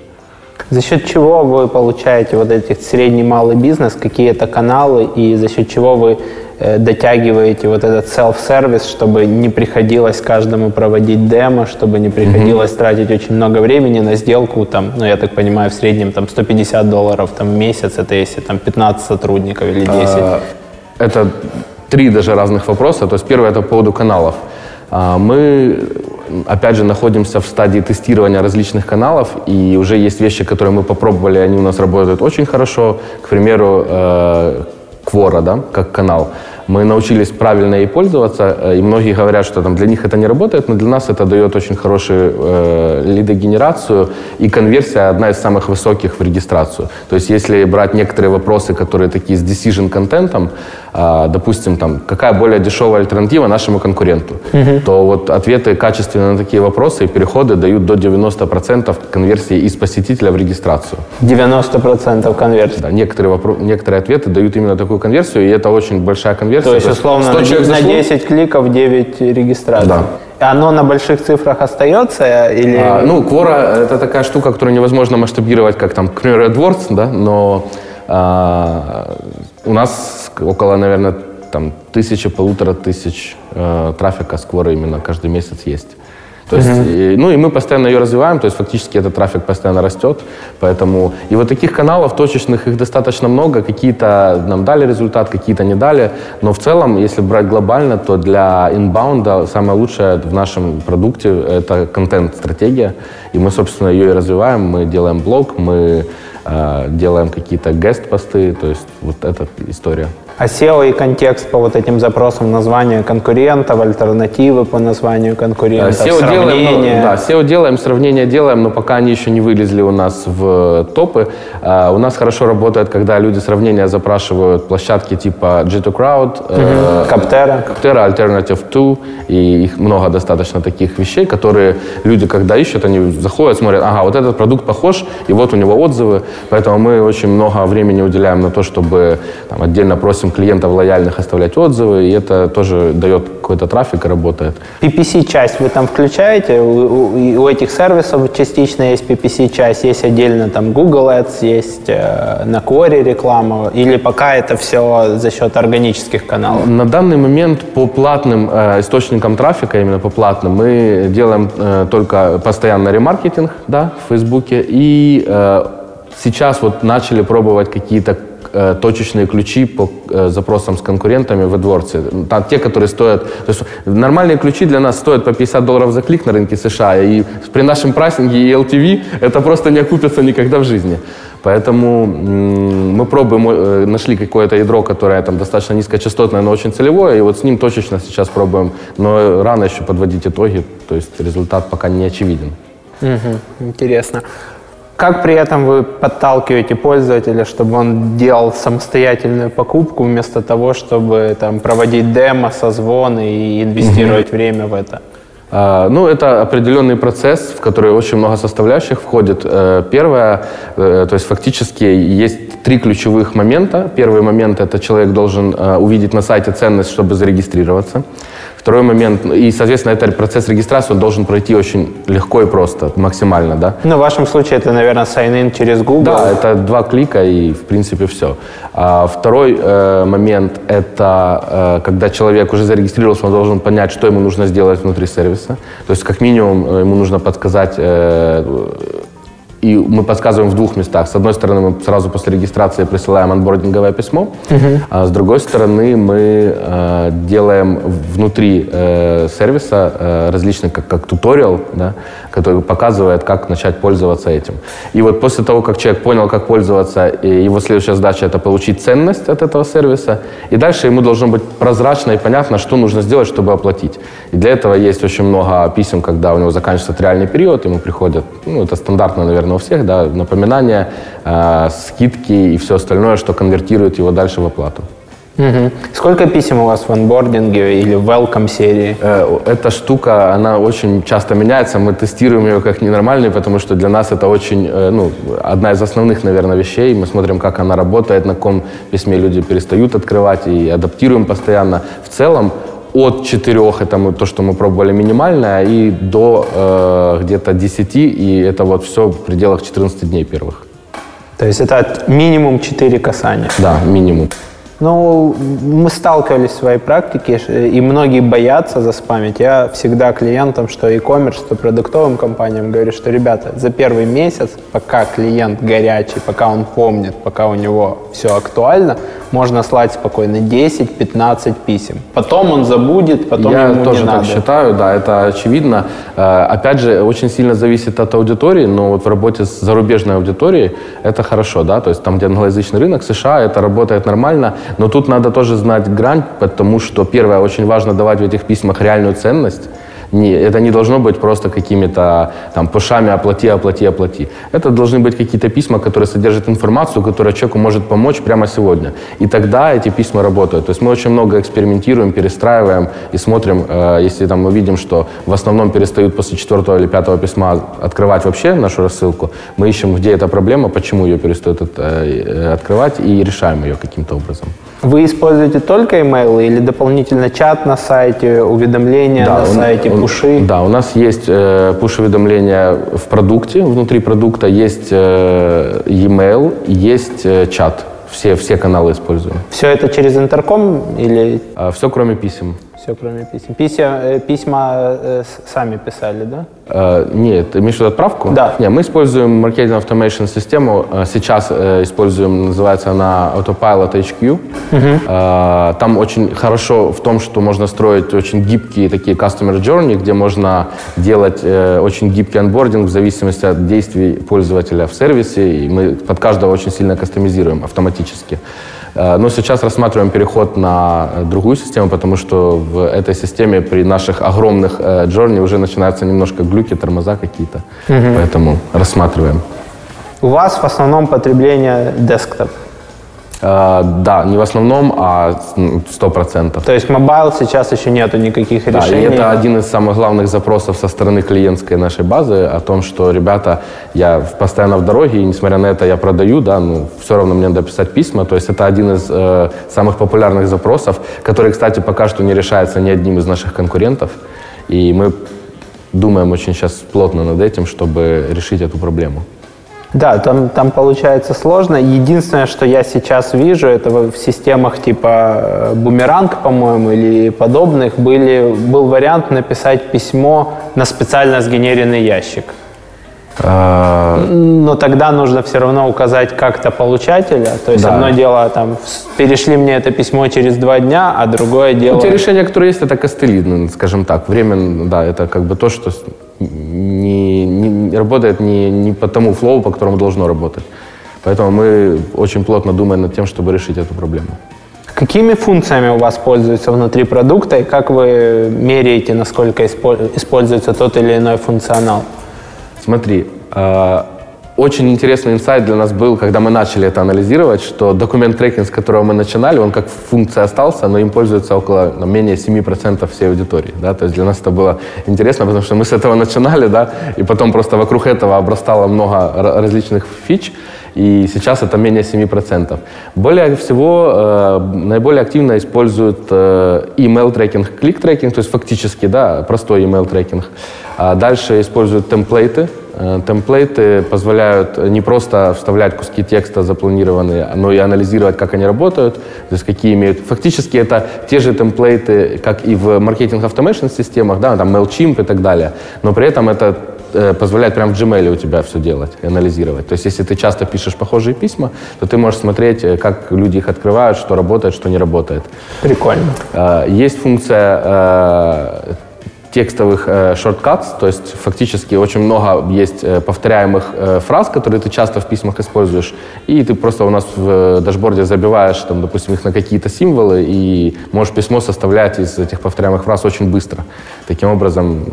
Speaker 2: За счет чего вы получаете вот этих средний малый бизнес, какие это каналы и за счет чего вы э, дотягиваете вот этот self-сервис, чтобы не приходилось каждому проводить демо, чтобы не приходилось тратить очень много времени на сделку, там, ну, я так понимаю, в среднем там 150 долларов там, в месяц, это если там 15 сотрудников или 10.
Speaker 1: Э, Это три даже разных вопроса. То есть первое это по поводу каналов. А, Мы, опять же, находимся в стадии тестирования различных каналов, и уже есть вещи, которые мы попробовали, они у нас работают очень хорошо. К примеру, э, Quora, да, как канал. Мы научились правильно ей пользоваться, э, и многие говорят, что там, для них это не работает, но для нас это дает очень хорошую э, лидогенерацию, и конверсия одна из самых высоких в регистрацию. То есть если брать некоторые вопросы, которые такие с decision-контентом, допустим, там, какая более дешевая альтернатива нашему конкуренту, то вот ответы качественные на такие вопросы и переходы дают до 90% конверсии из посетителя в регистрацию.
Speaker 2: 90% конверсии.
Speaker 1: Да, некоторые, вопро- некоторые ответы дают именно такую конверсию, и это очень большая конверсия.
Speaker 2: То есть, условно,
Speaker 1: 100
Speaker 2: на,
Speaker 1: человек
Speaker 2: на
Speaker 1: зашло,
Speaker 2: 10 кликов 9 регистраций.
Speaker 1: Да.
Speaker 2: Оно на больших цифрах остается или...
Speaker 1: А, ну, Quora — это такая штука, которую невозможно масштабировать, как там, к примеру, AdWords, да, но а, у нас около, наверное, там, тысячи, полутора тысяч э, трафика с Quora именно каждый месяц есть. То есть, и- ну и мы постоянно ее развиваем, то есть фактически этот трафик постоянно растет, поэтому и вот таких каналов точечных их достаточно много, какие-то нам дали результат, какие-то не дали, но в целом, если брать глобально, то для инбаунда самое лучшее в нашем продукте это контент-стратегия, и мы, собственно, ее и развиваем, мы делаем блог, мы делаем какие-то гест-посты, то есть вот эта история.
Speaker 2: А SEO и контекст по вот этим запросам названия конкурентов, альтернативы по названию конкурентов,
Speaker 1: SEO
Speaker 2: сравнение.
Speaker 1: делаем, ну, да, SEO делаем, сравнение делаем, но пока они еще не вылезли у нас в топы. А, у нас хорошо работает, когда люди сравнения запрашивают площадки типа G2 Crowd, э.
Speaker 2: Каптера,
Speaker 1: Alternative 2, и их много достаточно таких вещей, которые люди, когда ищут, они заходят, смотрят, ага, вот этот продукт похож, и вот у него отзывы, поэтому мы очень много времени уделяем на то, чтобы там, отдельно просим клиентов лояльных оставлять отзывы, и это тоже дает какой-то трафик и работает.
Speaker 2: PPC-часть вы там включаете? У, у- у этих сервисов частично есть PPC-часть, есть отдельно там Google Ads, есть э, на Query реклама, или пока это все за счет органических каналов?
Speaker 1: На данный момент по платным э, источникам трафика, именно по платным, мы делаем э, только постоянно ремаркетинг да, в Фейсбуке. И э, сейчас вот начали пробовать какие-то точечные ключи по э, запросам с конкурентами в AdWords. Там те, которые стоят... То есть нормальные ключи для нас стоят по 50 долларов за клик на рынке США. И при нашем прайсинге и LTV это просто не окупится никогда в жизни. Поэтому мы пробуем, э, нашли какое-то ядро, которое там достаточно низкочастотное, но очень целевое, и вот с ним точечно сейчас пробуем. Но рано еще подводить итоги, то есть результат пока не очевиден.
Speaker 2: Мгм, Интересно. Как при этом вы подталкиваете пользователя, чтобы он делал самостоятельную покупку вместо того, чтобы там проводить демо, созвоны и инвестировать время в это?
Speaker 1: А, Ну, это определенный процесс, в который очень много составляющих входит. Э, Первое, э, то есть фактически есть три ключевых момента. Первый момент – это человек должен э, увидеть на сайте ценность, чтобы зарегистрироваться. Второй момент, и, соответственно, этот процесс регистрации он должен пройти очень легко и просто, максимально, да.
Speaker 2: Ну, в вашем случае это, наверное, sign-in через Google.
Speaker 1: Да, это два клика и, в принципе, все. А второй э, момент – это э, когда человек уже зарегистрировался, он должен понять, что ему нужно сделать внутри сервиса. То есть, как минимум, э, ему нужно подсказать э, и мы подсказываем в двух местах. С одной стороны, мы сразу после регистрации присылаем анбординговое письмо, а с другой стороны, мы э, делаем внутри э, сервиса э, различный, как, как туториал, да, который показывает, как начать пользоваться этим. И вот после того, как человек понял, как пользоваться, и его следующая задача – это получить ценность от этого сервиса, и дальше ему должно быть прозрачно и понятно, что нужно сделать, чтобы оплатить. И для этого есть очень много писем, когда у него заканчивается триальный период, ему приходят, ну, это стандартно, наверное, у всех, да, напоминания, э, скидки и все остальное, что конвертирует его дальше в оплату.
Speaker 2: Мгм. Сколько писем у вас в анбординге или в welcome серии?
Speaker 1: Э, Эта штука, она очень часто меняется. Мы тестируем ее как ненормальную, потому что для нас это очень, э, ну, одна из основных, наверное, вещей. Мы смотрим, как она работает, на каком письме люди перестают открывать и адаптируем постоянно. В целом, от четырех, это мы, то, что мы пробовали минимальное, и до э, где-то 10, и это вот все в пределах 14 дней первых.
Speaker 2: То есть это от минимум 4 касания.
Speaker 1: Да, минимум.
Speaker 2: Ну, мы сталкивались в своей практике, и многие боятся заспамить. Я всегда клиентам, что e-commerce, что продуктовым компаниям говорю, что, ребята, за первый месяц, пока клиент горячий, пока он помнит, пока у него все актуально, можно слать спокойно 10-15 писем. Потом он забудет, потом
Speaker 1: Я
Speaker 2: ему
Speaker 1: тоже
Speaker 2: не
Speaker 1: так
Speaker 2: надо.
Speaker 1: считаю, да, это очевидно. Э, Опять же, очень сильно зависит от аудитории, но вот в работе с зарубежной аудиторией это хорошо, да, то есть там, где англоязычный рынок, США, это работает нормально, но тут надо тоже знать грань, потому что, первое, очень важно давать в этих письмах реальную ценность, не, это не должно быть просто какими-то там пушами «оплати, оплати, оплати». Это должны быть какие-то письма, которые содержат информацию, которая человеку может помочь прямо сегодня. И тогда эти письма работают. То есть мы очень много экспериментируем, перестраиваем и смотрим, э, если там мы видим, что в основном перестают после четвертого или пятого письма открывать вообще нашу рассылку, мы ищем, где эта проблема, почему ее перестают от- э, открывать и решаем ее каким-то образом.
Speaker 2: Вы используете только email или дополнительно чат на сайте, уведомления на
Speaker 1: у-
Speaker 2: сайте,
Speaker 1: у-
Speaker 2: пуши?
Speaker 1: Да, у нас есть э, пуш-уведомления в продукте, внутри продукта есть э, e-mail, есть э, чат. Все, все каналы используем.
Speaker 2: Все это через интерком или
Speaker 1: все кроме писем.
Speaker 2: Все кроме писем? Пися- э, письма э, сами писали, да?
Speaker 1: Э, нет, ты имеешь в виду отправку?
Speaker 2: Да.
Speaker 1: Не, мы используем маркетинг automation систему. Э, Сейчас э, используем, называется она Autopilot HQ. Э, там очень хорошо в том, что можно строить очень гибкие такие customer journey, где можно делать э, очень гибкий анбординг в зависимости от действий пользователя в сервисе. И мы под каждого очень сильно кастомизируем автоматически. Э, но сейчас рассматриваем переход на другую систему, потому что в этой системе при наших огромных journey уже начинаются немножко глюки, тормоза какие-то. Угу. Поэтому рассматриваем.
Speaker 2: У вас в основном потребление десктоп?
Speaker 1: Э, да, не в основном, а сто процентов.
Speaker 2: То есть mobile сейчас еще нету никаких
Speaker 1: да,
Speaker 2: решений?
Speaker 1: Да, и это один из самых главных запросов со стороны клиентской нашей базы о том, что, ребята, я постоянно в дороге, и несмотря на это я продаю, да, ну, все равно мне надо писать письма. То есть это один из э, самых популярных запросов, который, кстати, пока что не решается ни одним из наших конкурентов. И мы думаем очень сейчас плотно над этим, чтобы решить эту проблему.
Speaker 2: Да, там, там получается сложно. Единственное, что я сейчас вижу, это в системах типа э, Бумеранг, по-моему, или подобных, были, был вариант написать письмо на специально сгенеренный ящик. А, Но тогда нужно все равно указать как-то получателя. То есть да. одно дело, там, перешли мне это письмо через два дня, а другое дело... Ну,
Speaker 1: те решения, которые есть, это костыли, ну, скажем так. Время, да, это как бы то, что не, не работает не, не по тому флоу, по которому должно работать. Поэтому мы очень плотно думаем над тем, чтобы решить эту проблему.
Speaker 2: Какими функциями у вас пользуются внутри продукта и как вы меряете, насколько используется тот или иной функционал?
Speaker 1: Смотри, а, очень интересный инсайт для нас был, когда мы начали это анализировать, что документ трекинг, с которого мы начинали, он как функция остался, но им пользуется около ну, менее 7% всей аудитории. Да? То есть для нас это было интересно, потому что мы с этого начинали, да, и потом просто вокруг этого обрастало много различных фич, и сейчас это менее 7%. Более всего, э, наиболее активно используют э, email трекинг, клик трекинг, то есть фактически, да, простой email трекинг. А дальше используют темплейты, темплейты позволяют не просто вставлять куски текста запланированные, но и анализировать, как они работают, то есть какие имеют... Фактически это те же темплейты, как и в маркетинг automation системах, да, там MailChimp и так далее, но при этом это э, позволяет прямо в Gmail у тебя все делать, анализировать. То есть если ты часто пишешь похожие письма, то ты можешь смотреть, э, как люди их открывают, что работает, что не работает.
Speaker 2: Прикольно.
Speaker 1: Есть функция текстовых э, то есть фактически очень много есть э, повторяемых э, фраз, которые ты часто в письмах используешь, и ты просто у нас в э, дашборде забиваешь, там, допустим, их на какие-то символы, и можешь письмо составлять из этих повторяемых фраз очень быстро. Таким образом,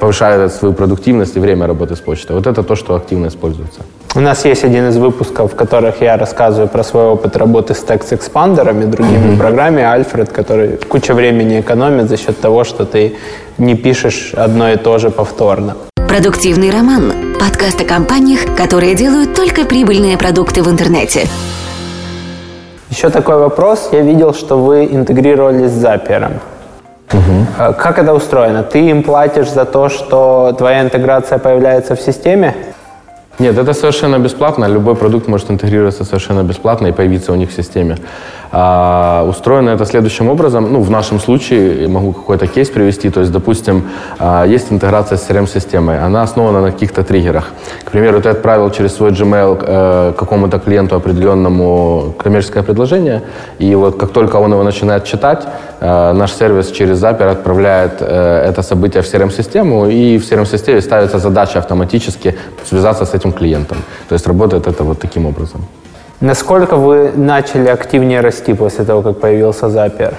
Speaker 1: повышая свою продуктивность и время работы с почтой. Вот это то, что активно используется.
Speaker 2: У нас есть один из выпусков, в которых я рассказываю про свой опыт работы с текст-экспандерами, другими mm-hmm. программами, Альфред, который куча времени экономит за счет того, что ты не пишешь одно и то же повторно.
Speaker 3: Продуктивный роман. Подкаст о компаниях, которые делают только прибыльные продукты в интернете.
Speaker 2: Еще такой вопрос. Я видел, что вы интегрировались с Zapier. Угу. Как это устроено? Ты им платишь за то, что твоя интеграция появляется в системе?
Speaker 1: Нет, это совершенно бесплатно. Любой продукт может интегрироваться совершенно бесплатно и появиться у них в системе. А, устроено это следующим образом. Ну, в нашем случае могу какой-то кейс привести. То есть, допустим, а, есть интеграция с CRM-системой. Она основана на каких-то триггерах. К примеру, ты отправил через свой Gmail э, какому-то клиенту определенному коммерческое предложение, и вот как только он его начинает читать, э, наш сервис через Zapier отправляет э, это событие в CRM-систему, и в CRM-системе ставится задача автоматически связаться с этим клиентом. То есть работает это вот таким образом.
Speaker 2: Насколько вы начали активнее расти после того, как появился Zapier?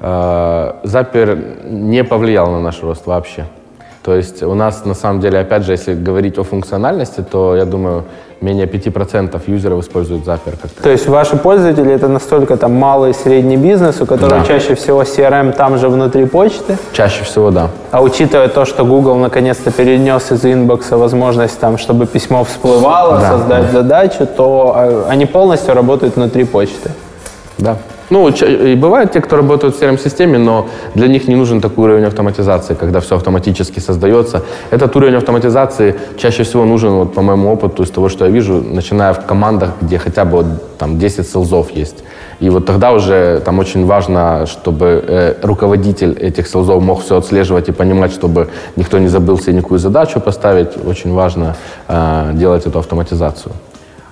Speaker 1: Zapier не повлиял на наш рост вообще. То есть у нас, на самом деле, опять же, если говорить о функциональности, то, я думаю, менее 5% юзеров используют Zapier. Как-то.
Speaker 2: То есть ваши пользователи это настолько там малый и средний бизнес, у которого да. чаще всего CRM там же внутри почты?
Speaker 1: Чаще всего, да.
Speaker 2: А учитывая то, что Google наконец-то перенес из инбокса возможность там, чтобы письмо всплывало, да, создать да. задачу, то а, они полностью работают внутри почты?
Speaker 1: Да. Ну, и бывают те, кто работают в CRM-системе, но для них не нужен такой уровень автоматизации, когда все автоматически создается. Этот уровень автоматизации чаще всего нужен, вот, по моему опыту, из того, что я вижу, начиная в командах, где хотя бы вот, там 10 селзов есть. И вот тогда уже там очень важно, чтобы э, руководитель этих селзов мог все отслеживать и понимать, чтобы никто не забыл себе никакую задачу поставить. Очень важно э, делать эту автоматизацию.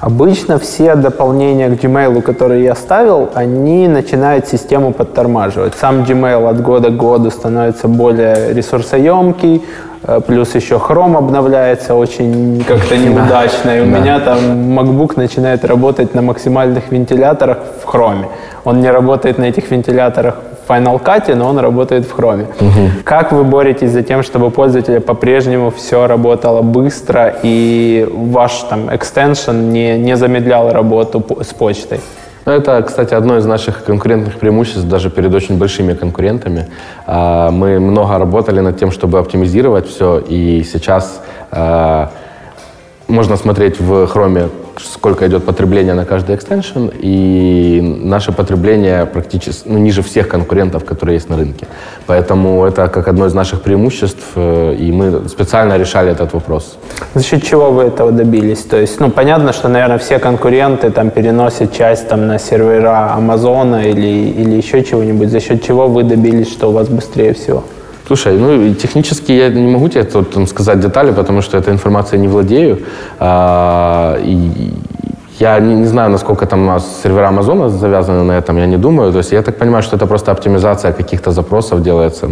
Speaker 2: Обычно все дополнения к Gmail, которые я ставил, они начинают систему подтормаживать. Сам Gmail от года к году становится более ресурсоемкий, э, плюс еще Chrome обновляется очень как-то неудачно, и у меня там MacBook начинает работать на максимальных вентиляторах в Chrome. Он не работает на этих вентиляторах Final Cut, но он работает в Chrome. Угу. Как вы боретесь за тем, чтобы пользователя по-прежнему все работало быстро и ваш там экстеншн не, не замедлял работу с почтой?
Speaker 1: Ну, это, кстати, одно из наших конкурентных преимуществ даже перед очень большими конкурентами. А, мы много работали над тем, чтобы оптимизировать все, и сейчас а, можно смотреть в Chrome сколько идет потребление на каждый экстеншн, и наше потребление практически ну, ниже всех конкурентов, которые есть на рынке. Поэтому это как одно из наших преимуществ, э, и мы специально решали этот вопрос.
Speaker 2: За счет чего вы этого добились? То есть, ну, понятно, что, наверное, все конкуренты там переносят часть там на сервера Амазона или, или еще чего-нибудь. За счет чего вы добились, что у вас быстрее всего?
Speaker 1: Слушай, ну технически я не могу тебе там, сказать детали, потому что этой информацией не владею. А, и я не, не знаю, насколько там нас сервера Амазона завязаны на этом, я не думаю. То есть я так понимаю, что это просто оптимизация каких-то запросов делается,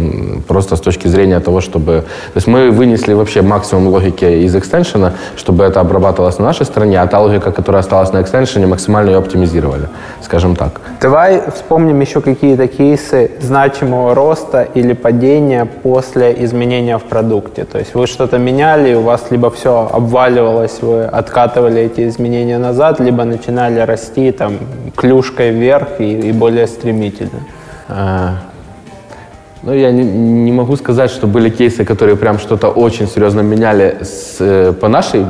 Speaker 1: просто с точки зрения того, чтобы... То есть мы вынесли вообще максимум логики из экстеншена, чтобы это обрабатывалось на нашей стороне, а та логика, которая осталась на экстеншене, максимально ее оптимизировали, скажем так.
Speaker 2: Давай вспомним еще какие-то кейсы значимого роста или падения после изменения в продукте. То есть вы что-то меняли, у вас либо все обваливалось, вы откатывали эти изменения назад, назад, либо начинали расти там клюшкой вверх и, и более стремительно? А,
Speaker 1: ну, я не, не могу сказать, что были кейсы, которые прям что-то очень серьезно меняли с, э, по нашей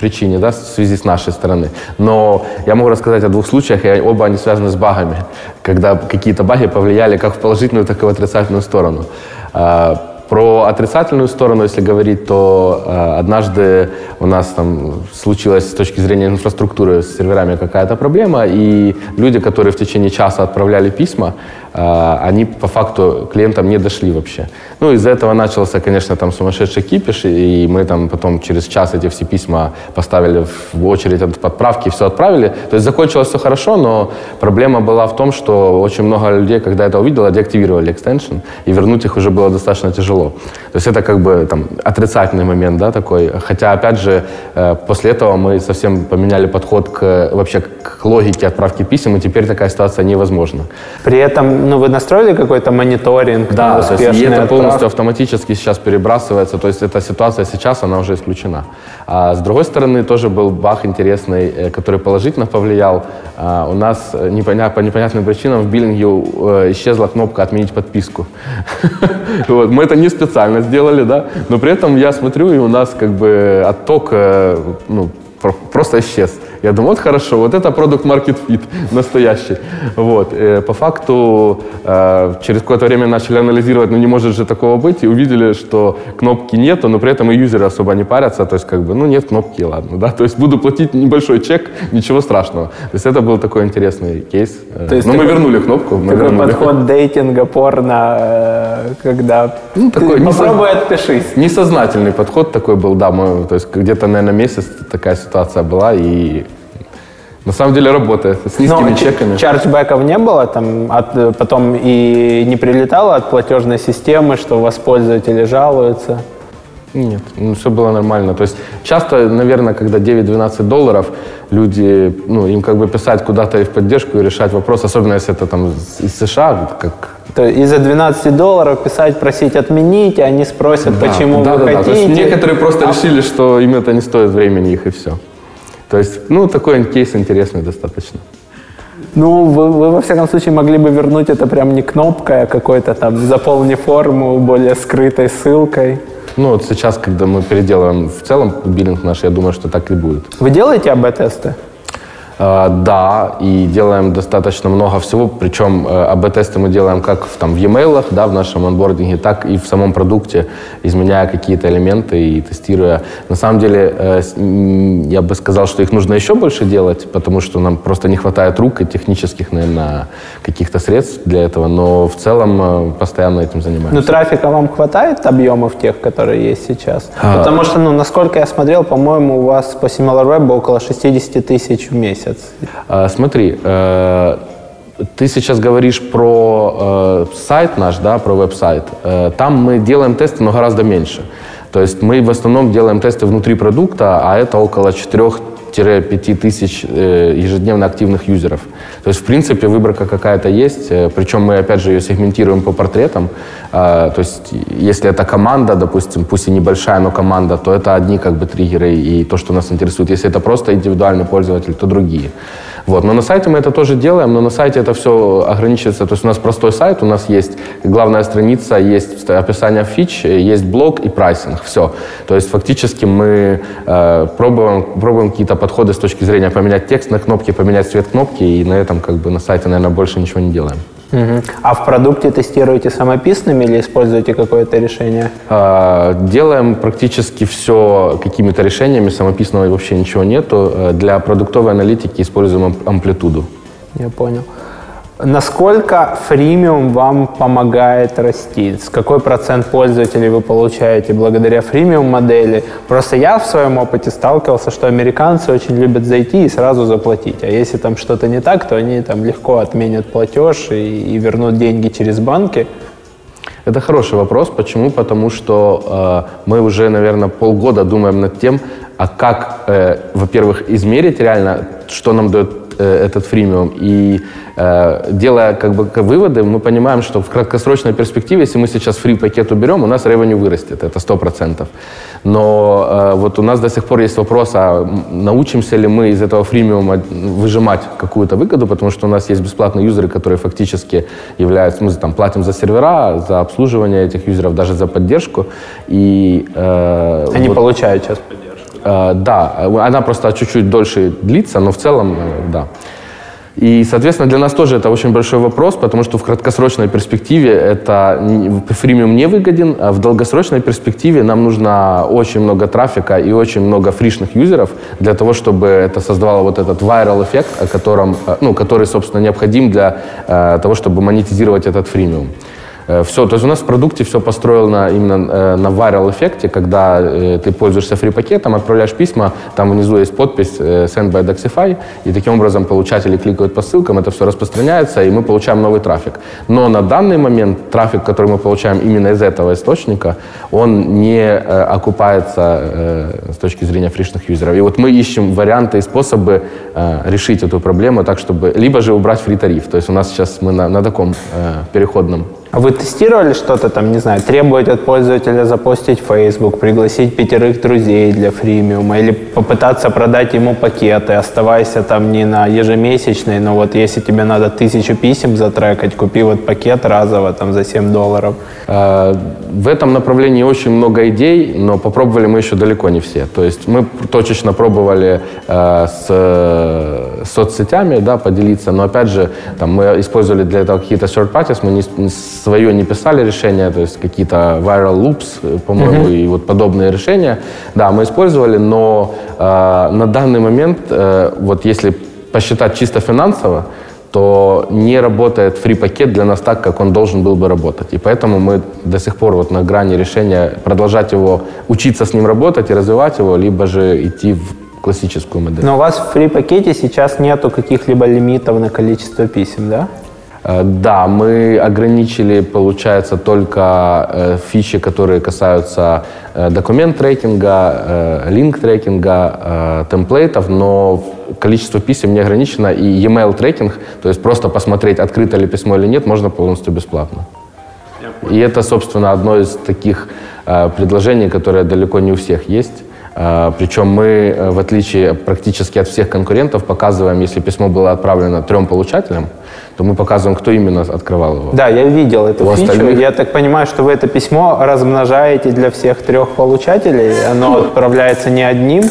Speaker 1: причине, да, в связи с нашей стороны. Но я могу рассказать о двух случаях, и оба они связаны с багами, когда какие-то баги повлияли как в положительную, так и в отрицательную сторону. А, про отрицательную сторону, если говорить, то э, однажды у нас там случилась с точки зрения инфраструктуры с серверами какая-то проблема, и люди, которые в течение часа отправляли письма, они по факту клиентам не дошли вообще. Ну, из-за этого начался, конечно, там сумасшедший кипиш, и мы там потом через час эти все письма поставили в очередь от подправки, все отправили. То есть закончилось все хорошо, но проблема была в том, что очень много людей, когда это увидело, деактивировали экстеншн, и вернуть их уже было достаточно тяжело. То есть это как бы там отрицательный момент, да, такой. Хотя, опять же, э, после этого мы совсем поменяли подход к вообще к логике отправки писем, и теперь такая ситуация невозможна.
Speaker 2: При этом, ну, вы настроили какой-то мониторинг?
Speaker 1: Да, то есть, и это полностью автоматически сейчас перебрасывается, то есть эта ситуация сейчас, она уже исключена. А с другой стороны, тоже был баг интересный, э, который положительно повлиял. А, у нас непоня- по непонятным причинам в биллинге э, исчезла кнопка «Отменить подписку». [LAUGHS] Мы это не специально сделали, да, но при этом я смотрю, и у нас как бы отток э, ну, просто исчез. Я думаю, вот хорошо, вот это продукт market fit настоящий. Вот. Э, по факту э, через какое-то время начали анализировать, ну не может же такого быть, и увидели, что кнопки нету, но при этом и юзеры особо не парятся, то есть как бы, ну нет кнопки, ладно, да, то есть буду платить небольшой чек, ничего страшного. То есть это был такой интересный кейс. То есть но такой, мы вернули кнопку. Мы
Speaker 2: такой
Speaker 1: вернули.
Speaker 2: подход дейтинга, порно, когда ну, такой, попробуй
Speaker 1: несо...
Speaker 2: отпишись.
Speaker 1: Несознательный подход такой был, да, мы, то есть где-то, наверное, месяц такая ситуация была, и на самом деле работает с низкими Но чеками.
Speaker 2: Чарджбеков не было, там от, потом и не прилетало от платежной системы, что у вас пользователи жалуются.
Speaker 1: Нет, ну, все было нормально. То есть часто, наверное, когда 9-12 долларов, люди, ну, им как бы писать куда-то и в поддержку и решать вопрос, особенно если это там из США, как...
Speaker 2: То есть из-за 12 долларов писать, просить отменить, они спросят, да, почему да, вы да, хотите. Да. То
Speaker 1: есть некоторые просто а... решили, что им это не стоит времени их и все. То есть, ну, такой кейс интересный достаточно.
Speaker 2: Ну, вы, вы, во всяком случае могли бы вернуть это прям не кнопкой, а какой-то там заполни форму более скрытой ссылкой.
Speaker 1: Ну, вот сейчас, когда мы переделаем в целом биллинг наш, я думаю, что так и будет.
Speaker 2: Вы делаете АБ-тесты?
Speaker 1: Э, да, и делаем достаточно много всего, причем э, АБ-тесты мы делаем как в, там, в e-mail, да, в нашем онбординге, так и в самом продукте, изменяя какие-то элементы и тестируя. На самом деле, э, я бы сказал, что их нужно еще больше делать, потому что нам просто не хватает рук и технических, наверное, каких-то средств для этого, но в целом постоянно этим занимаемся.
Speaker 2: Ну, трафика вам хватает объемов тех, которые есть сейчас? А... Потому что, ну, насколько я смотрел, по-моему, у вас по SimilarWeb около 60 тысяч в месяц месяц?
Speaker 1: А, смотри, э, ты сейчас говоришь про э, сайт наш, да, про веб-сайт. Э, там мы делаем тесты, но гораздо меньше. То есть мы в основном делаем тесты внутри продукта, а это около 4-5 тысяч ежедневно активных юзеров. То есть, в принципе, выборка какая-то есть, причем мы, опять же, ее сегментируем по портретам. То есть, если это команда, допустим, пусть и небольшая, но команда, то это одни как бы триггеры и то, что нас интересует. Если это просто индивидуальный пользователь, то другие. Вот. Но на сайте мы это тоже делаем, но на сайте это все ограничивается. То есть у нас простой сайт, у нас есть главная страница, есть описание фич, есть блог и прайсинг. Все. То есть фактически мы э, пробуем, пробуем какие-то подходы с точки зрения поменять текст на кнопки, поменять цвет кнопки, и на этом как бы на сайте, наверное, больше ничего не делаем.
Speaker 2: Угу. А в продукте тестируете самописными или используете какое-то решение?
Speaker 1: А, делаем практически все какими-то решениями, самописного вообще ничего нету. Э, для продуктовой аналитики используем амплитуду.
Speaker 2: Я понял. Насколько фримиум вам помогает расти? С какой процент пользователей вы получаете благодаря фримиум модели? Просто я в своем опыте сталкивался, что американцы очень любят зайти и сразу заплатить. А если там что-то не так, то они там легко отменят платеж и, и вернут деньги через банки.
Speaker 1: Это хороший вопрос. Почему? Потому что э, мы уже, наверное, полгода думаем над тем, а как, э, во-первых, измерить реально, что нам дает э, этот фримиум, и Э, делая как бы выводы, мы понимаем, что в краткосрочной перспективе, если мы сейчас фри-пакет уберем, у нас ревеню вырастет, это 100%. Но э, вот у нас до сих пор есть вопрос, а научимся ли мы из этого фримиума выжимать какую-то выгоду, потому что у нас есть бесплатные юзеры, которые фактически являются, мы там платим за сервера, за обслуживание этих юзеров, даже за поддержку.
Speaker 2: И, э, Они вот, получают сейчас
Speaker 1: да, она просто чуть-чуть дольше длится, но в целом, э, да. И, соответственно, для нас тоже это очень большой вопрос, потому что в краткосрочной перспективе это фримиум не выгоден, а в долгосрочной перспективе нам нужно очень много трафика и очень много фришных юзеров для того, чтобы это создавало вот этот viral эффект, о котором, э, ну, который, собственно, необходим для э, того, чтобы монетизировать этот фримиум. Э, все, то есть у нас в продукте все построено именно э, на viral эффекте, когда э, ты пользуешься фри-пакетом, отправляешь письма, там внизу есть подпись send by Doxify, и таким образом получатели кликают по ссылкам, это все распространяется, и мы получаем новый трафик. Но на данный момент трафик, который мы получаем именно из этого источника, он не окупается с точки зрения фришных юзеров. И вот мы ищем варианты и способы решить эту проблему так, чтобы либо же убрать фри-тариф. То есть у нас сейчас мы на, на таком переходном
Speaker 2: вы тестировали что-то там, не знаю, требовать от пользователя запостить Facebook, пригласить пятерых друзей для фримиума или попытаться продать ему пакеты, оставаясь там не на ежемесячный, но вот если тебе надо тысячу писем затрекать, купи вот пакет разово там за 7 долларов.
Speaker 1: А, в этом направлении очень много идей, но попробовали мы еще далеко не все. То есть мы точечно пробовали э, с соцсетями да, поделиться, но опять же там, мы использовали для этого какие-то third parties, мы не, свое не писали решения, то есть какие-то viral loops, э, по-моему, uh-huh. и вот подобные решения. Да, мы использовали, но э, на данный момент, э, вот если посчитать чисто финансово, то не работает фри-пакет для нас так, как он должен был бы работать. И поэтому мы до сих пор вот на грани решения продолжать его, учиться с ним работать и развивать его, либо же идти в классическую модель.
Speaker 2: Но у вас в фри-пакете сейчас нету каких-либо лимитов на количество писем, да?
Speaker 1: Э, да, мы ограничили, получается, только э, фичи, которые касаются э, документ трекинга, линк трекинга, темплейтов, но количество писем не ограничено, и e-mail трекинг, то есть просто посмотреть, открыто ли письмо или нет, можно полностью бесплатно. И это, собственно, одно из таких предложений, которое далеко не у всех есть. Причем мы, в отличие практически от всех конкурентов, показываем, если письмо было отправлено трем получателям, то мы показываем, кто именно открывал его.
Speaker 2: Да, я видел эту У фичу. Остальных... Я так понимаю, что вы это письмо размножаете для всех трех получателей. Оно отправляется не одним.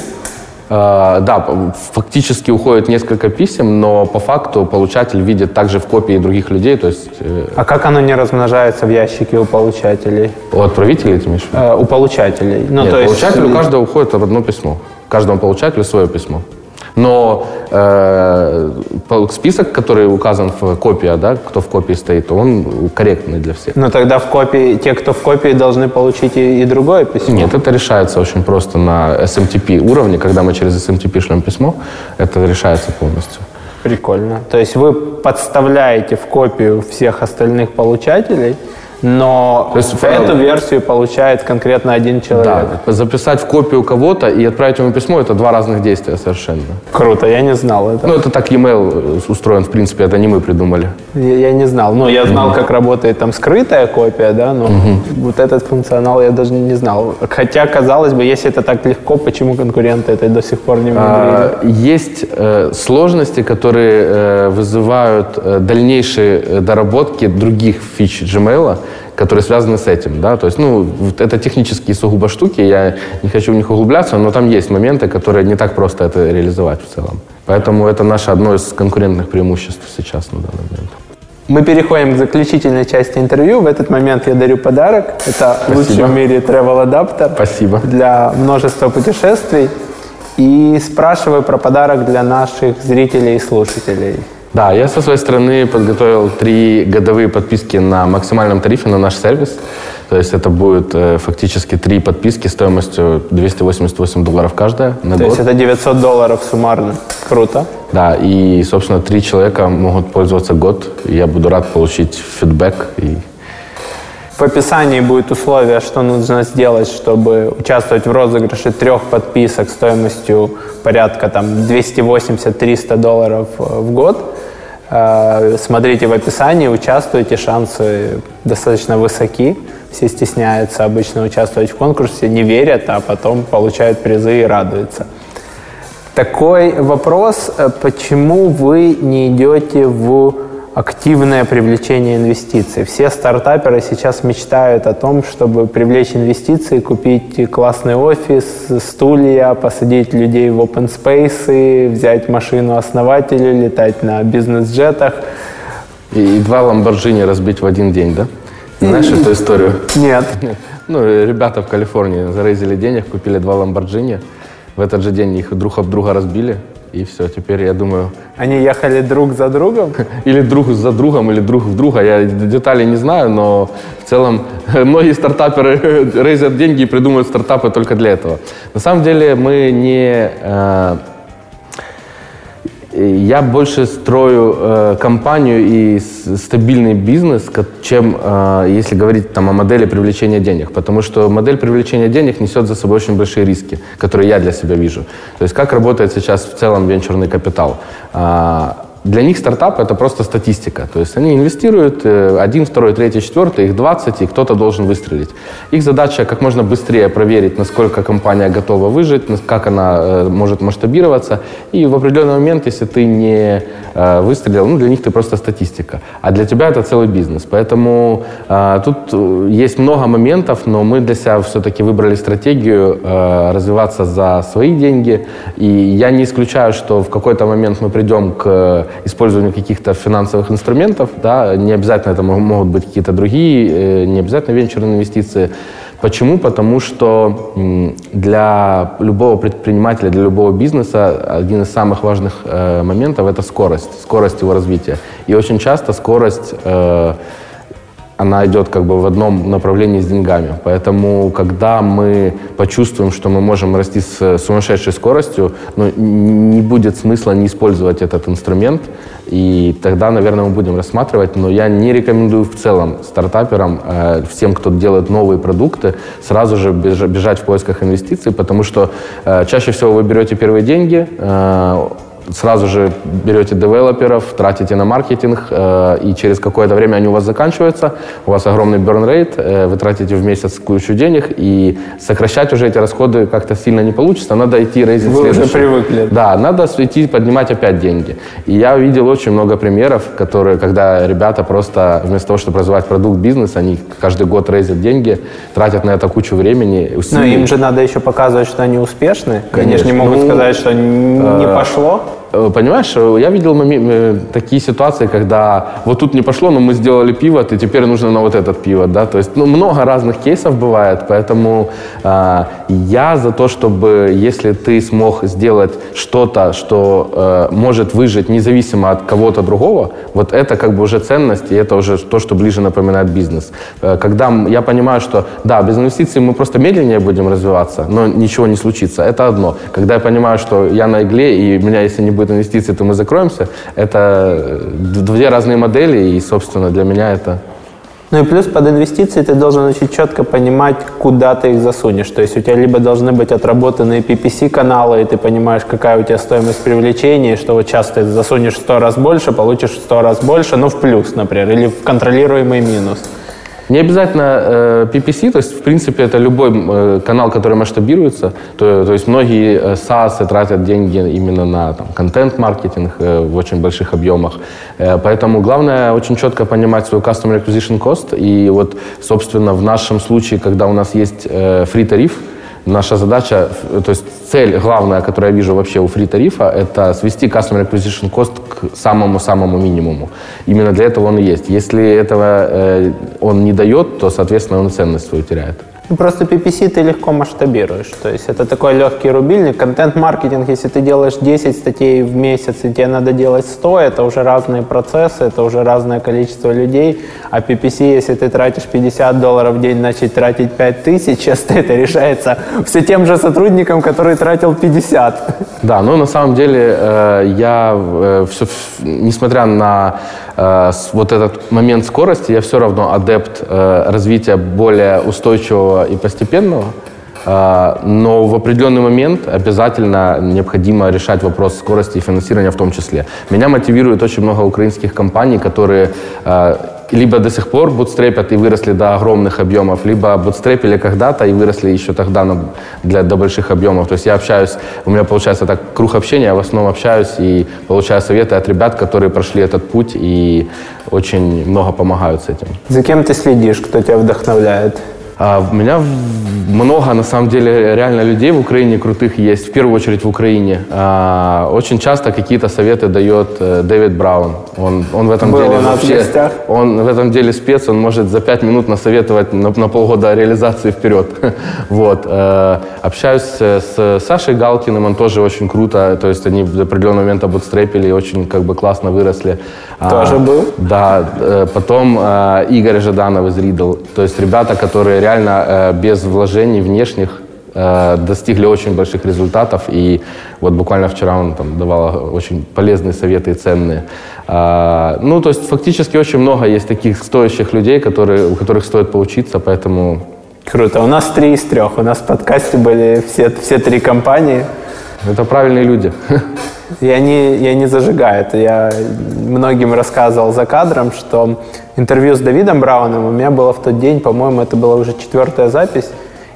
Speaker 1: Э, да, фактически уходит несколько писем, но по факту получатель видит также в копии других людей, то есть э,
Speaker 2: А как оно не размножается в ящике у получателей?
Speaker 1: у отправителей, ты имеешь в виду?
Speaker 2: Э, у получателей. Ну,
Speaker 1: Нет,
Speaker 2: то есть,
Speaker 1: получателю каждого уходит одно письмо. Каждому получателю свое письмо. Но э, список, который указан в копии, да, кто в копии стоит, он корректный для всех.
Speaker 2: Ну, тогда в копии, те, кто в копии, должны получить и, и другое письмо.
Speaker 1: Нет, это решается очень просто на SMTP уровне. Когда мы через SMTP шлем письмо, это решается полностью.
Speaker 2: Прикольно. То есть вы подставляете в копию всех остальных получателей, но
Speaker 1: То есть,
Speaker 2: эту версию получает конкретно один человек.
Speaker 1: Да, записать в копию кого-то и отправить ему письмо – это два разных действия совершенно.
Speaker 2: Круто, я не знал этого.
Speaker 1: Ну, это так e-mail устроен, в принципе, это не мы придумали.
Speaker 2: Я, я не знал. Ну, я знал, как работает там скрытая копия, да, но вот этот функционал я даже не знал. Хотя, казалось бы, если это так легко, почему конкуренты это до сих пор не внедрили?
Speaker 1: А, Есть э, сложности, которые э, вызывают э, дальнейшие э, доработки других фич Gmail, которые связаны с этим. Да? То есть, ну, это технические сугубо штуки, я не хочу в них углубляться, но там есть моменты, которые не так просто это реализовать в целом. Поэтому это наше одно из конкурентных преимуществ сейчас на данный момент.
Speaker 2: Мы переходим к заключительной части интервью. В этот момент я дарю подарок. Это лучший в мире travel адаптер
Speaker 1: Спасибо.
Speaker 2: для множества путешествий. И спрашиваю про подарок для наших зрителей и слушателей.
Speaker 1: Да, я со своей стороны подготовил три годовые подписки на максимальном тарифе на наш сервис. То есть это будет э, фактически три подписки стоимостью 288 долларов каждая на
Speaker 2: То
Speaker 1: год.
Speaker 2: есть это 900 долларов суммарно. Круто.
Speaker 1: Да, и, собственно, три человека могут пользоваться год. Я буду рад получить фидбэк. И...
Speaker 2: В описании будет условие, что нужно сделать, чтобы участвовать в розыгрыше трех подписок стоимостью порядка там 280-300 долларов э, в год. Э, Смотрите в описании, участвуйте, шансы достаточно высоки. Все стесняются обычно участвовать в конкурсе, не верят, а потом получают призы и радуются. Такой вопрос, э, почему вы не идете в активное привлечение инвестиций? Все стартаперы сейчас мечтают о том, чтобы привлечь инвестиции, купить классный офис, стулья, посадить людей в open space, взять машину основателя, летать на бизнес-джетах.
Speaker 1: И, и два ламборджини разбить в один день, да? Знаешь эту историю?
Speaker 2: Нет. [LAUGHS]
Speaker 1: Ну, ребята в Калифорнии зарейзили денег, купили два ламборджини. В этот же день их друг об друга разбили. И все, теперь я думаю,
Speaker 2: Они ехали друг за другом? [LAUGHS]
Speaker 1: или друг за другом, или друг в друга. Я деталей не знаю, но в целом многие стартаперы [LAUGHS] рейзят деньги и придумывают стартапы только для этого. На самом деле мы не... я больше строю э, компанию и стабильный бизнес, чем э, если говорить там, о модели привлечения денег. Потому что модель привлечения денег несет за собой очень большие риски, которые я для себя вижу. То есть как работает сейчас в целом венчурный капитал. А, для них стартап это просто статистика. То есть они инвестируют э, один, второй, третий, четвертый, их 20, и кто-то должен выстрелить. Их задача как можно быстрее проверить, насколько компания готова выжить, как она э, может масштабироваться. И в определенный момент, если ты не э, выстрелил, ну, для них ты просто статистика. А для тебя это целый бизнес. Поэтому тут есть много моментов, но мы для себя все-таки выбрали стратегию развиваться за свои деньги. И я не исключаю, что в какой-то момент мы придем к использованию каких-то финансовых инструментов. Да? Не обязательно это мо- могут быть какие-то другие, э, не обязательно венчурные инвестиции. Почему? Потому что для любого предпринимателя, для любого бизнеса один из самых важных э, моментов – это скорость, скорость его развития. И очень часто скорость э, она идет как бы в одном направлении с деньгами. Поэтому, когда мы почувствуем, что мы можем расти с сумасшедшей скоростью, ну, не будет смысла не использовать этот инструмент, и тогда, наверное, мы будем рассматривать. Но я не рекомендую в целом стартаперам, э, всем, кто делает новые продукты, сразу же бежа- бежать в поисках инвестиций, потому что э, чаще всего вы берете первые деньги, э, сразу же берете девелоперов, тратите на маркетинг, э, и через какое-то время они у вас заканчиваются, у вас огромный burn rate, э, вы тратите в месяц кучу денег, и сокращать уже эти расходы как-то сильно не получится, надо идти рейзить
Speaker 2: Вы уже
Speaker 1: следующий.
Speaker 2: привыкли.
Speaker 1: Да, надо идти поднимать опять деньги. И я видел очень много примеров, которые, когда ребята просто вместо того, чтобы развивать продукт, бизнес, они каждый год рейзят деньги, тратят на это кучу времени,
Speaker 2: Но
Speaker 1: усилий.
Speaker 2: им же надо еще показывать, что они успешны. Они же не
Speaker 1: Конечно.
Speaker 2: могут
Speaker 1: Ну,
Speaker 2: сказать, что не пошло.
Speaker 1: Э, Понимаешь, э, я видел э, такие ситуации, когда вот тут не пошло, но мы сделали пивот, и теперь нужно на вот этот пивот, да, то есть, ну, много разных кейсов бывает, поэтому э, я за то, чтобы, если ты смог сделать что-то, что э, может выжить независимо от кого-то другого, вот это как бы уже ценность, и это уже то, что ближе напоминает бизнес. Э, Когда я понимаю, что, да, без инвестиций мы просто медленнее будем развиваться, но ничего не случится, это одно. Когда я понимаю, что я на игле, и меня, если не будет инвестиций, то мы закроемся, это э, две разные модели, и, собственно, для меня это...
Speaker 2: Ну и плюс под инвестиции ты должен очень четко понимать, куда ты их засунешь. То есть у тебя либо должны быть отработанные PPC-каналы, и ты понимаешь, какая у тебя стоимость привлечения, что вот сейчас ты засунешь в 100 раз больше, получишь в 100 раз больше, ну в плюс, например, или в контролируемый минус.
Speaker 1: Не обязательно э, PPC, то есть, в принципе, это любой э, канал, который масштабируется. То, то есть многие э, SaaS тратят деньги именно на там, контент-маркетинг в очень больших объемах. Поэтому главное очень четко понимать свой Customer Acquisition Cost. И вот, собственно, в нашем случае, когда у нас есть э, free-тариф, Наша задача, то есть цель главная, которую я вижу вообще у фри-тарифа, это свести Customer Acquisition Cost к самому-самому минимуму. Именно для этого он и есть. Если этого э, он не дает, то, соответственно, он ценность свою теряет.
Speaker 2: Ну, просто PPC ты легко масштабируешь. То есть это такой легкий рубильник. Контент-маркетинг, если ты делаешь 10 статей в месяц, и тебе надо делать 100, это уже разные процессы, это уже разное количество людей. А PPC, если ты тратишь 50 долларов в день, начать тратить 5 тысяч, [LAUGHS] часто это решается все тем же сотрудникам, который тратил 50.
Speaker 1: Да, но на самом деле э, я, э, ф- несмотря на э, вот этот момент скорости, я все равно адепт развития более устойчивого и постепенного. Э, но в определенный момент обязательно необходимо решать вопрос скорости и финансирования в том числе. Меня мотивирует очень много украинских компаний, которые э, либо до сих пор бутстрепят и выросли до огромных объемов, либо бутстрепили когда-то и выросли еще тогда на- для, до больших объемов. То есть я общаюсь, у меня получается так круг общения, я в основном общаюсь и получаю советы от ребят, которые прошли этот путь и очень много помогают с этим.
Speaker 2: За кем ты следишь, кто тебя вдохновляет?
Speaker 1: А, У меня много, на самом деле, реально людей в Украине крутых есть, в первую очередь в Украине. А, Очень часто какие-то советы дает э, Дэвид Браун. Он, он в этом
Speaker 2: Был
Speaker 1: деле вообще, он в этом деле спец, он может за пять минут насоветовать на, на полгода реализации вперед. [LAUGHS] Вот. Э, Общаюсь с Сашей Галкиным, он тоже очень круто, то есть они в определенный момент обутстрепили и очень как бы классно выросли. А,
Speaker 2: Тоже был?
Speaker 1: да, э, потом э, Игорь Жаданов из Riddle. То есть ребята, которые реально э, без вложений внешних э, достигли очень больших результатов. И вот буквально вчера он там давал очень полезные советы и ценные. А, Ну, то есть фактически очень много есть таких стоящих людей, которые, у которых стоит поучиться, поэтому
Speaker 2: Круто. У нас три из трех. У нас в подкасте были все, все три компании.
Speaker 1: Это правильные люди.
Speaker 2: И они, и они зажигают. Я многим рассказывал за кадром, что интервью с Давидом Брауном у меня было в тот день, по-моему, это была уже четвертая запись,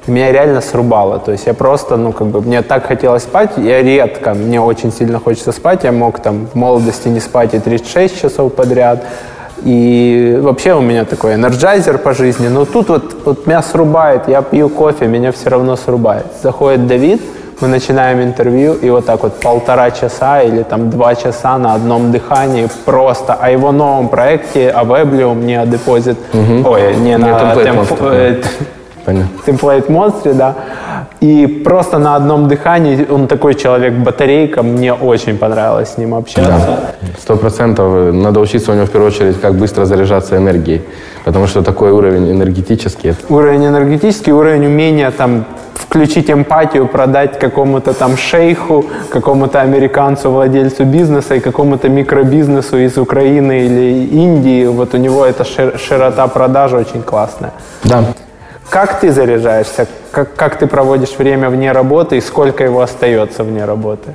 Speaker 2: и меня реально срубало. То есть я просто, ну, как бы, мне так хотелось спать, я редко, мне очень сильно хочется спать, я мог там в молодости не спать и 36 часов подряд, и вообще у меня такой энерджайзер по жизни, но тут вот, вот меня срубает, я пью кофе, меня все равно срубает. Заходит Давид, мы начинаем интервью, и вот так вот полтора часа или там два часа на одном дыхании просто о его новом проекте, о Weblium, не о депозит, ой, не на
Speaker 1: Template
Speaker 2: Temp-
Speaker 1: Monster.
Speaker 2: э. Template Monster, да. И просто на одном дыхании, он такой человек, батарейка, мне очень понравилось с ним общаться.
Speaker 1: Сто процентов. Надо учиться у него в первую очередь, как быстро заряжаться энергией. Потому что такой уровень энергетический.
Speaker 2: Уровень энергетический, уровень умения там включить эмпатию, продать какому-то там шейху, какому-то американцу, владельцу бизнеса и какому-то микробизнесу из Украины или Индии. Вот у него эта шир- широта продажи очень классная.
Speaker 1: Да.
Speaker 2: Как ты заряжаешься? Как, как ты проводишь время вне работы и сколько его остается вне работы?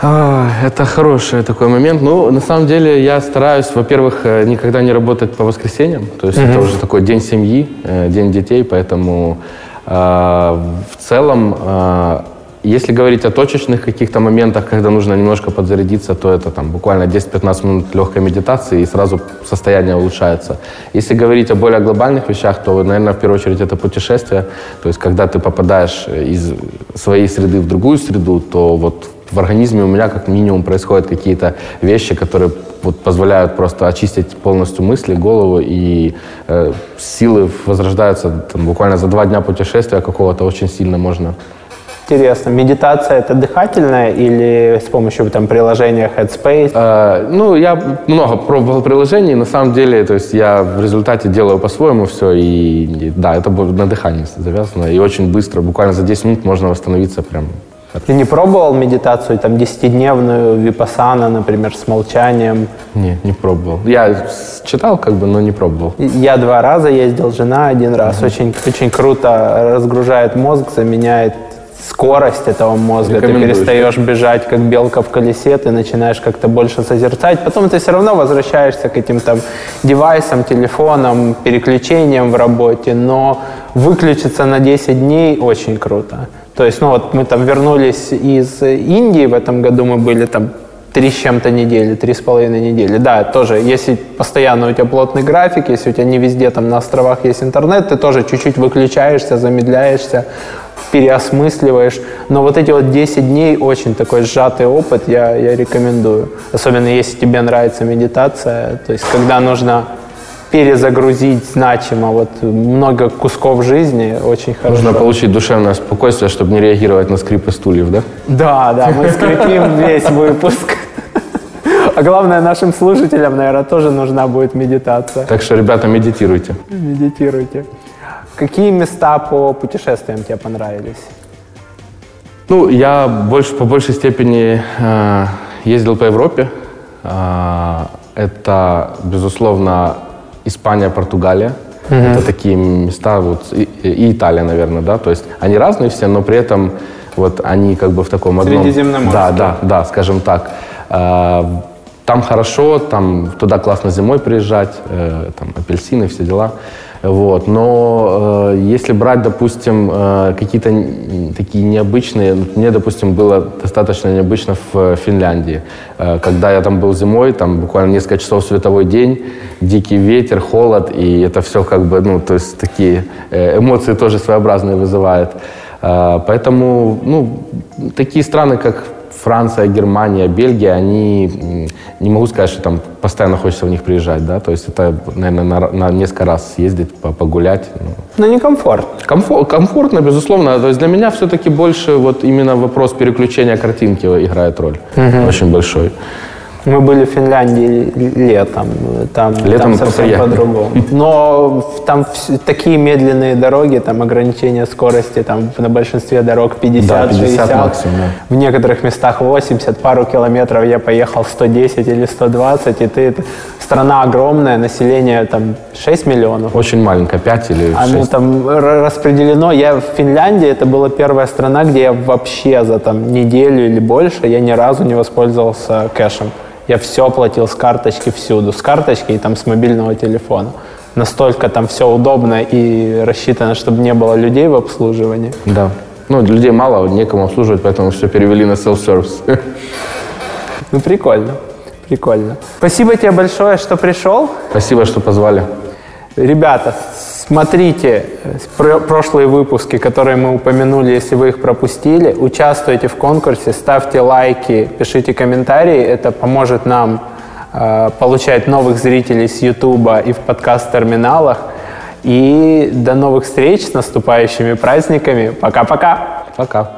Speaker 1: А, это хороший такой момент. Ну, на самом деле, я стараюсь, во-первых, э, никогда не работать по воскресеньям. То есть это уже такой день семьи, э, день детей, поэтому в целом, э, если говорить о точечных каких-то моментах, когда нужно немножко подзарядиться, то это там буквально 10-15 минут легкой медитации, и сразу состояние улучшается. Если говорить о более глобальных вещах, то, наверное, в первую очередь это путешествие. То есть, когда ты попадаешь из своей среды в другую среду, то вот в организме у меня как минимум происходят какие-то вещи, которые вот позволяют просто очистить полностью мысли, голову, и э, силы возрождаются там, буквально за два дня путешествия какого-то очень сильно можно.
Speaker 2: Интересно, медитация это дыхательная или с помощью там приложения Headspace?
Speaker 1: Э, ну, я много пробовал приложений, на самом деле, то есть я в результате делаю по-своему все, и, и да, это на дыхании завязано, и очень быстро, буквально за 10 минут можно восстановиться прям
Speaker 2: ты не пробовал медитацию, там, десятидневную, випасана, например, с молчанием?
Speaker 1: Не, не пробовал. Я читал, как бы, но не пробовал.
Speaker 2: Я два раза ездил, жена один раз. Угу. Очень, очень круто разгружает мозг, заменяет скорость этого мозга. Ты перестаешь бежать, как белка в колесе, ты начинаешь как-то больше созерцать. Потом ты все равно возвращаешься к этим там девайсам, телефонам, переключениям в работе, но выключиться на 10 дней очень круто. То есть, ну вот мы там вернулись из Индии, в этом году мы были там три с чем-то недели, три с половиной недели. Да, тоже, если постоянно у тебя плотный график, если у тебя не везде там на островах есть интернет, ты тоже чуть-чуть выключаешься, замедляешься, переосмысливаешь. Но вот эти вот 10 дней очень такой сжатый опыт я, я рекомендую. Особенно если тебе нравится медитация. То есть когда нужно перезагрузить значимо вот много кусков жизни очень хорошо.
Speaker 1: Нужно получить душевное спокойствие, чтобы не реагировать на скрипы стульев, да?
Speaker 2: Да, да, мы скрипим весь выпуск. А главное, нашим слушателям, наверное, тоже нужна будет медитация.
Speaker 1: Так что, ребята, медитируйте.
Speaker 2: Медитируйте. Какие места по путешествиям тебе понравились?
Speaker 1: Ну, я больше, по большей степени э, ездил по Европе. Э, это, безусловно, Испания, Португалия. Угу. Это такие места, вот, и, и Италия, наверное, да, то есть они разные все, но при этом вот они как бы в таком одном... Да, да, да, скажем так. А, там хорошо, там туда классно зимой приезжать, э, там апельсины, все дела. Вот. Но э, если брать, допустим, э, какие-то такие необычные, мне, допустим, было достаточно необычно в Финляндии. Э, когда я там был зимой, там буквально несколько часов световой день, дикий ветер, холод, и это все как бы, ну, то есть такие э, эмоции тоже своеобразные вызывает. Э, поэтому, ну, такие страны, как Франция, Германия, Бельгия, они, не могу сказать, что там постоянно хочется в них приезжать, да, то есть это, наверное, на, на несколько раз съездить, погулять.
Speaker 2: Ну. Но не комфорт.
Speaker 1: Комфорт, комфортно, безусловно, то есть для меня все-таки больше вот именно вопрос переключения картинки играет роль, угу. очень большой.
Speaker 2: Мы были в Финляндии летом. Там,
Speaker 1: летом
Speaker 2: там совсем по-другому. [LAUGHS] Но там такие медленные дороги, там ограничение скорости, там на большинстве дорог 50-60. Да, 50 максимум, да. В некоторых местах 80, пару километров я поехал 110 или 120, и ты... Страна огромная, население там 6 миллионов.
Speaker 1: Очень маленькая, 5 или 6.
Speaker 2: Оно там распределено. Я в Финляндии, это была первая страна, где я вообще за там неделю или больше я ни разу не воспользовался кэшем. Я все оплатил с карточки всюду, с карточки и там с мобильного телефона. Настолько там все удобно и рассчитано, чтобы не было людей в обслуживании.
Speaker 1: Да. Ну, людей мало, некому обслуживать, поэтому все перевели на self-service. [LAUGHS]
Speaker 2: Ну, прикольно. Прикольно. Спасибо тебе большое, что пришел.
Speaker 1: Спасибо, что позвали.
Speaker 2: Ребята, смотрите э, прошлые выпуски, которые мы упомянули, если вы их пропустили. Участвуйте в конкурсе, ставьте лайки, пишите комментарии. Это поможет нам э, получать новых зрителей с YouTube и в подкаст-терминалах. И до новых встреч с наступающими праздниками. Пока-пока.
Speaker 1: Пока.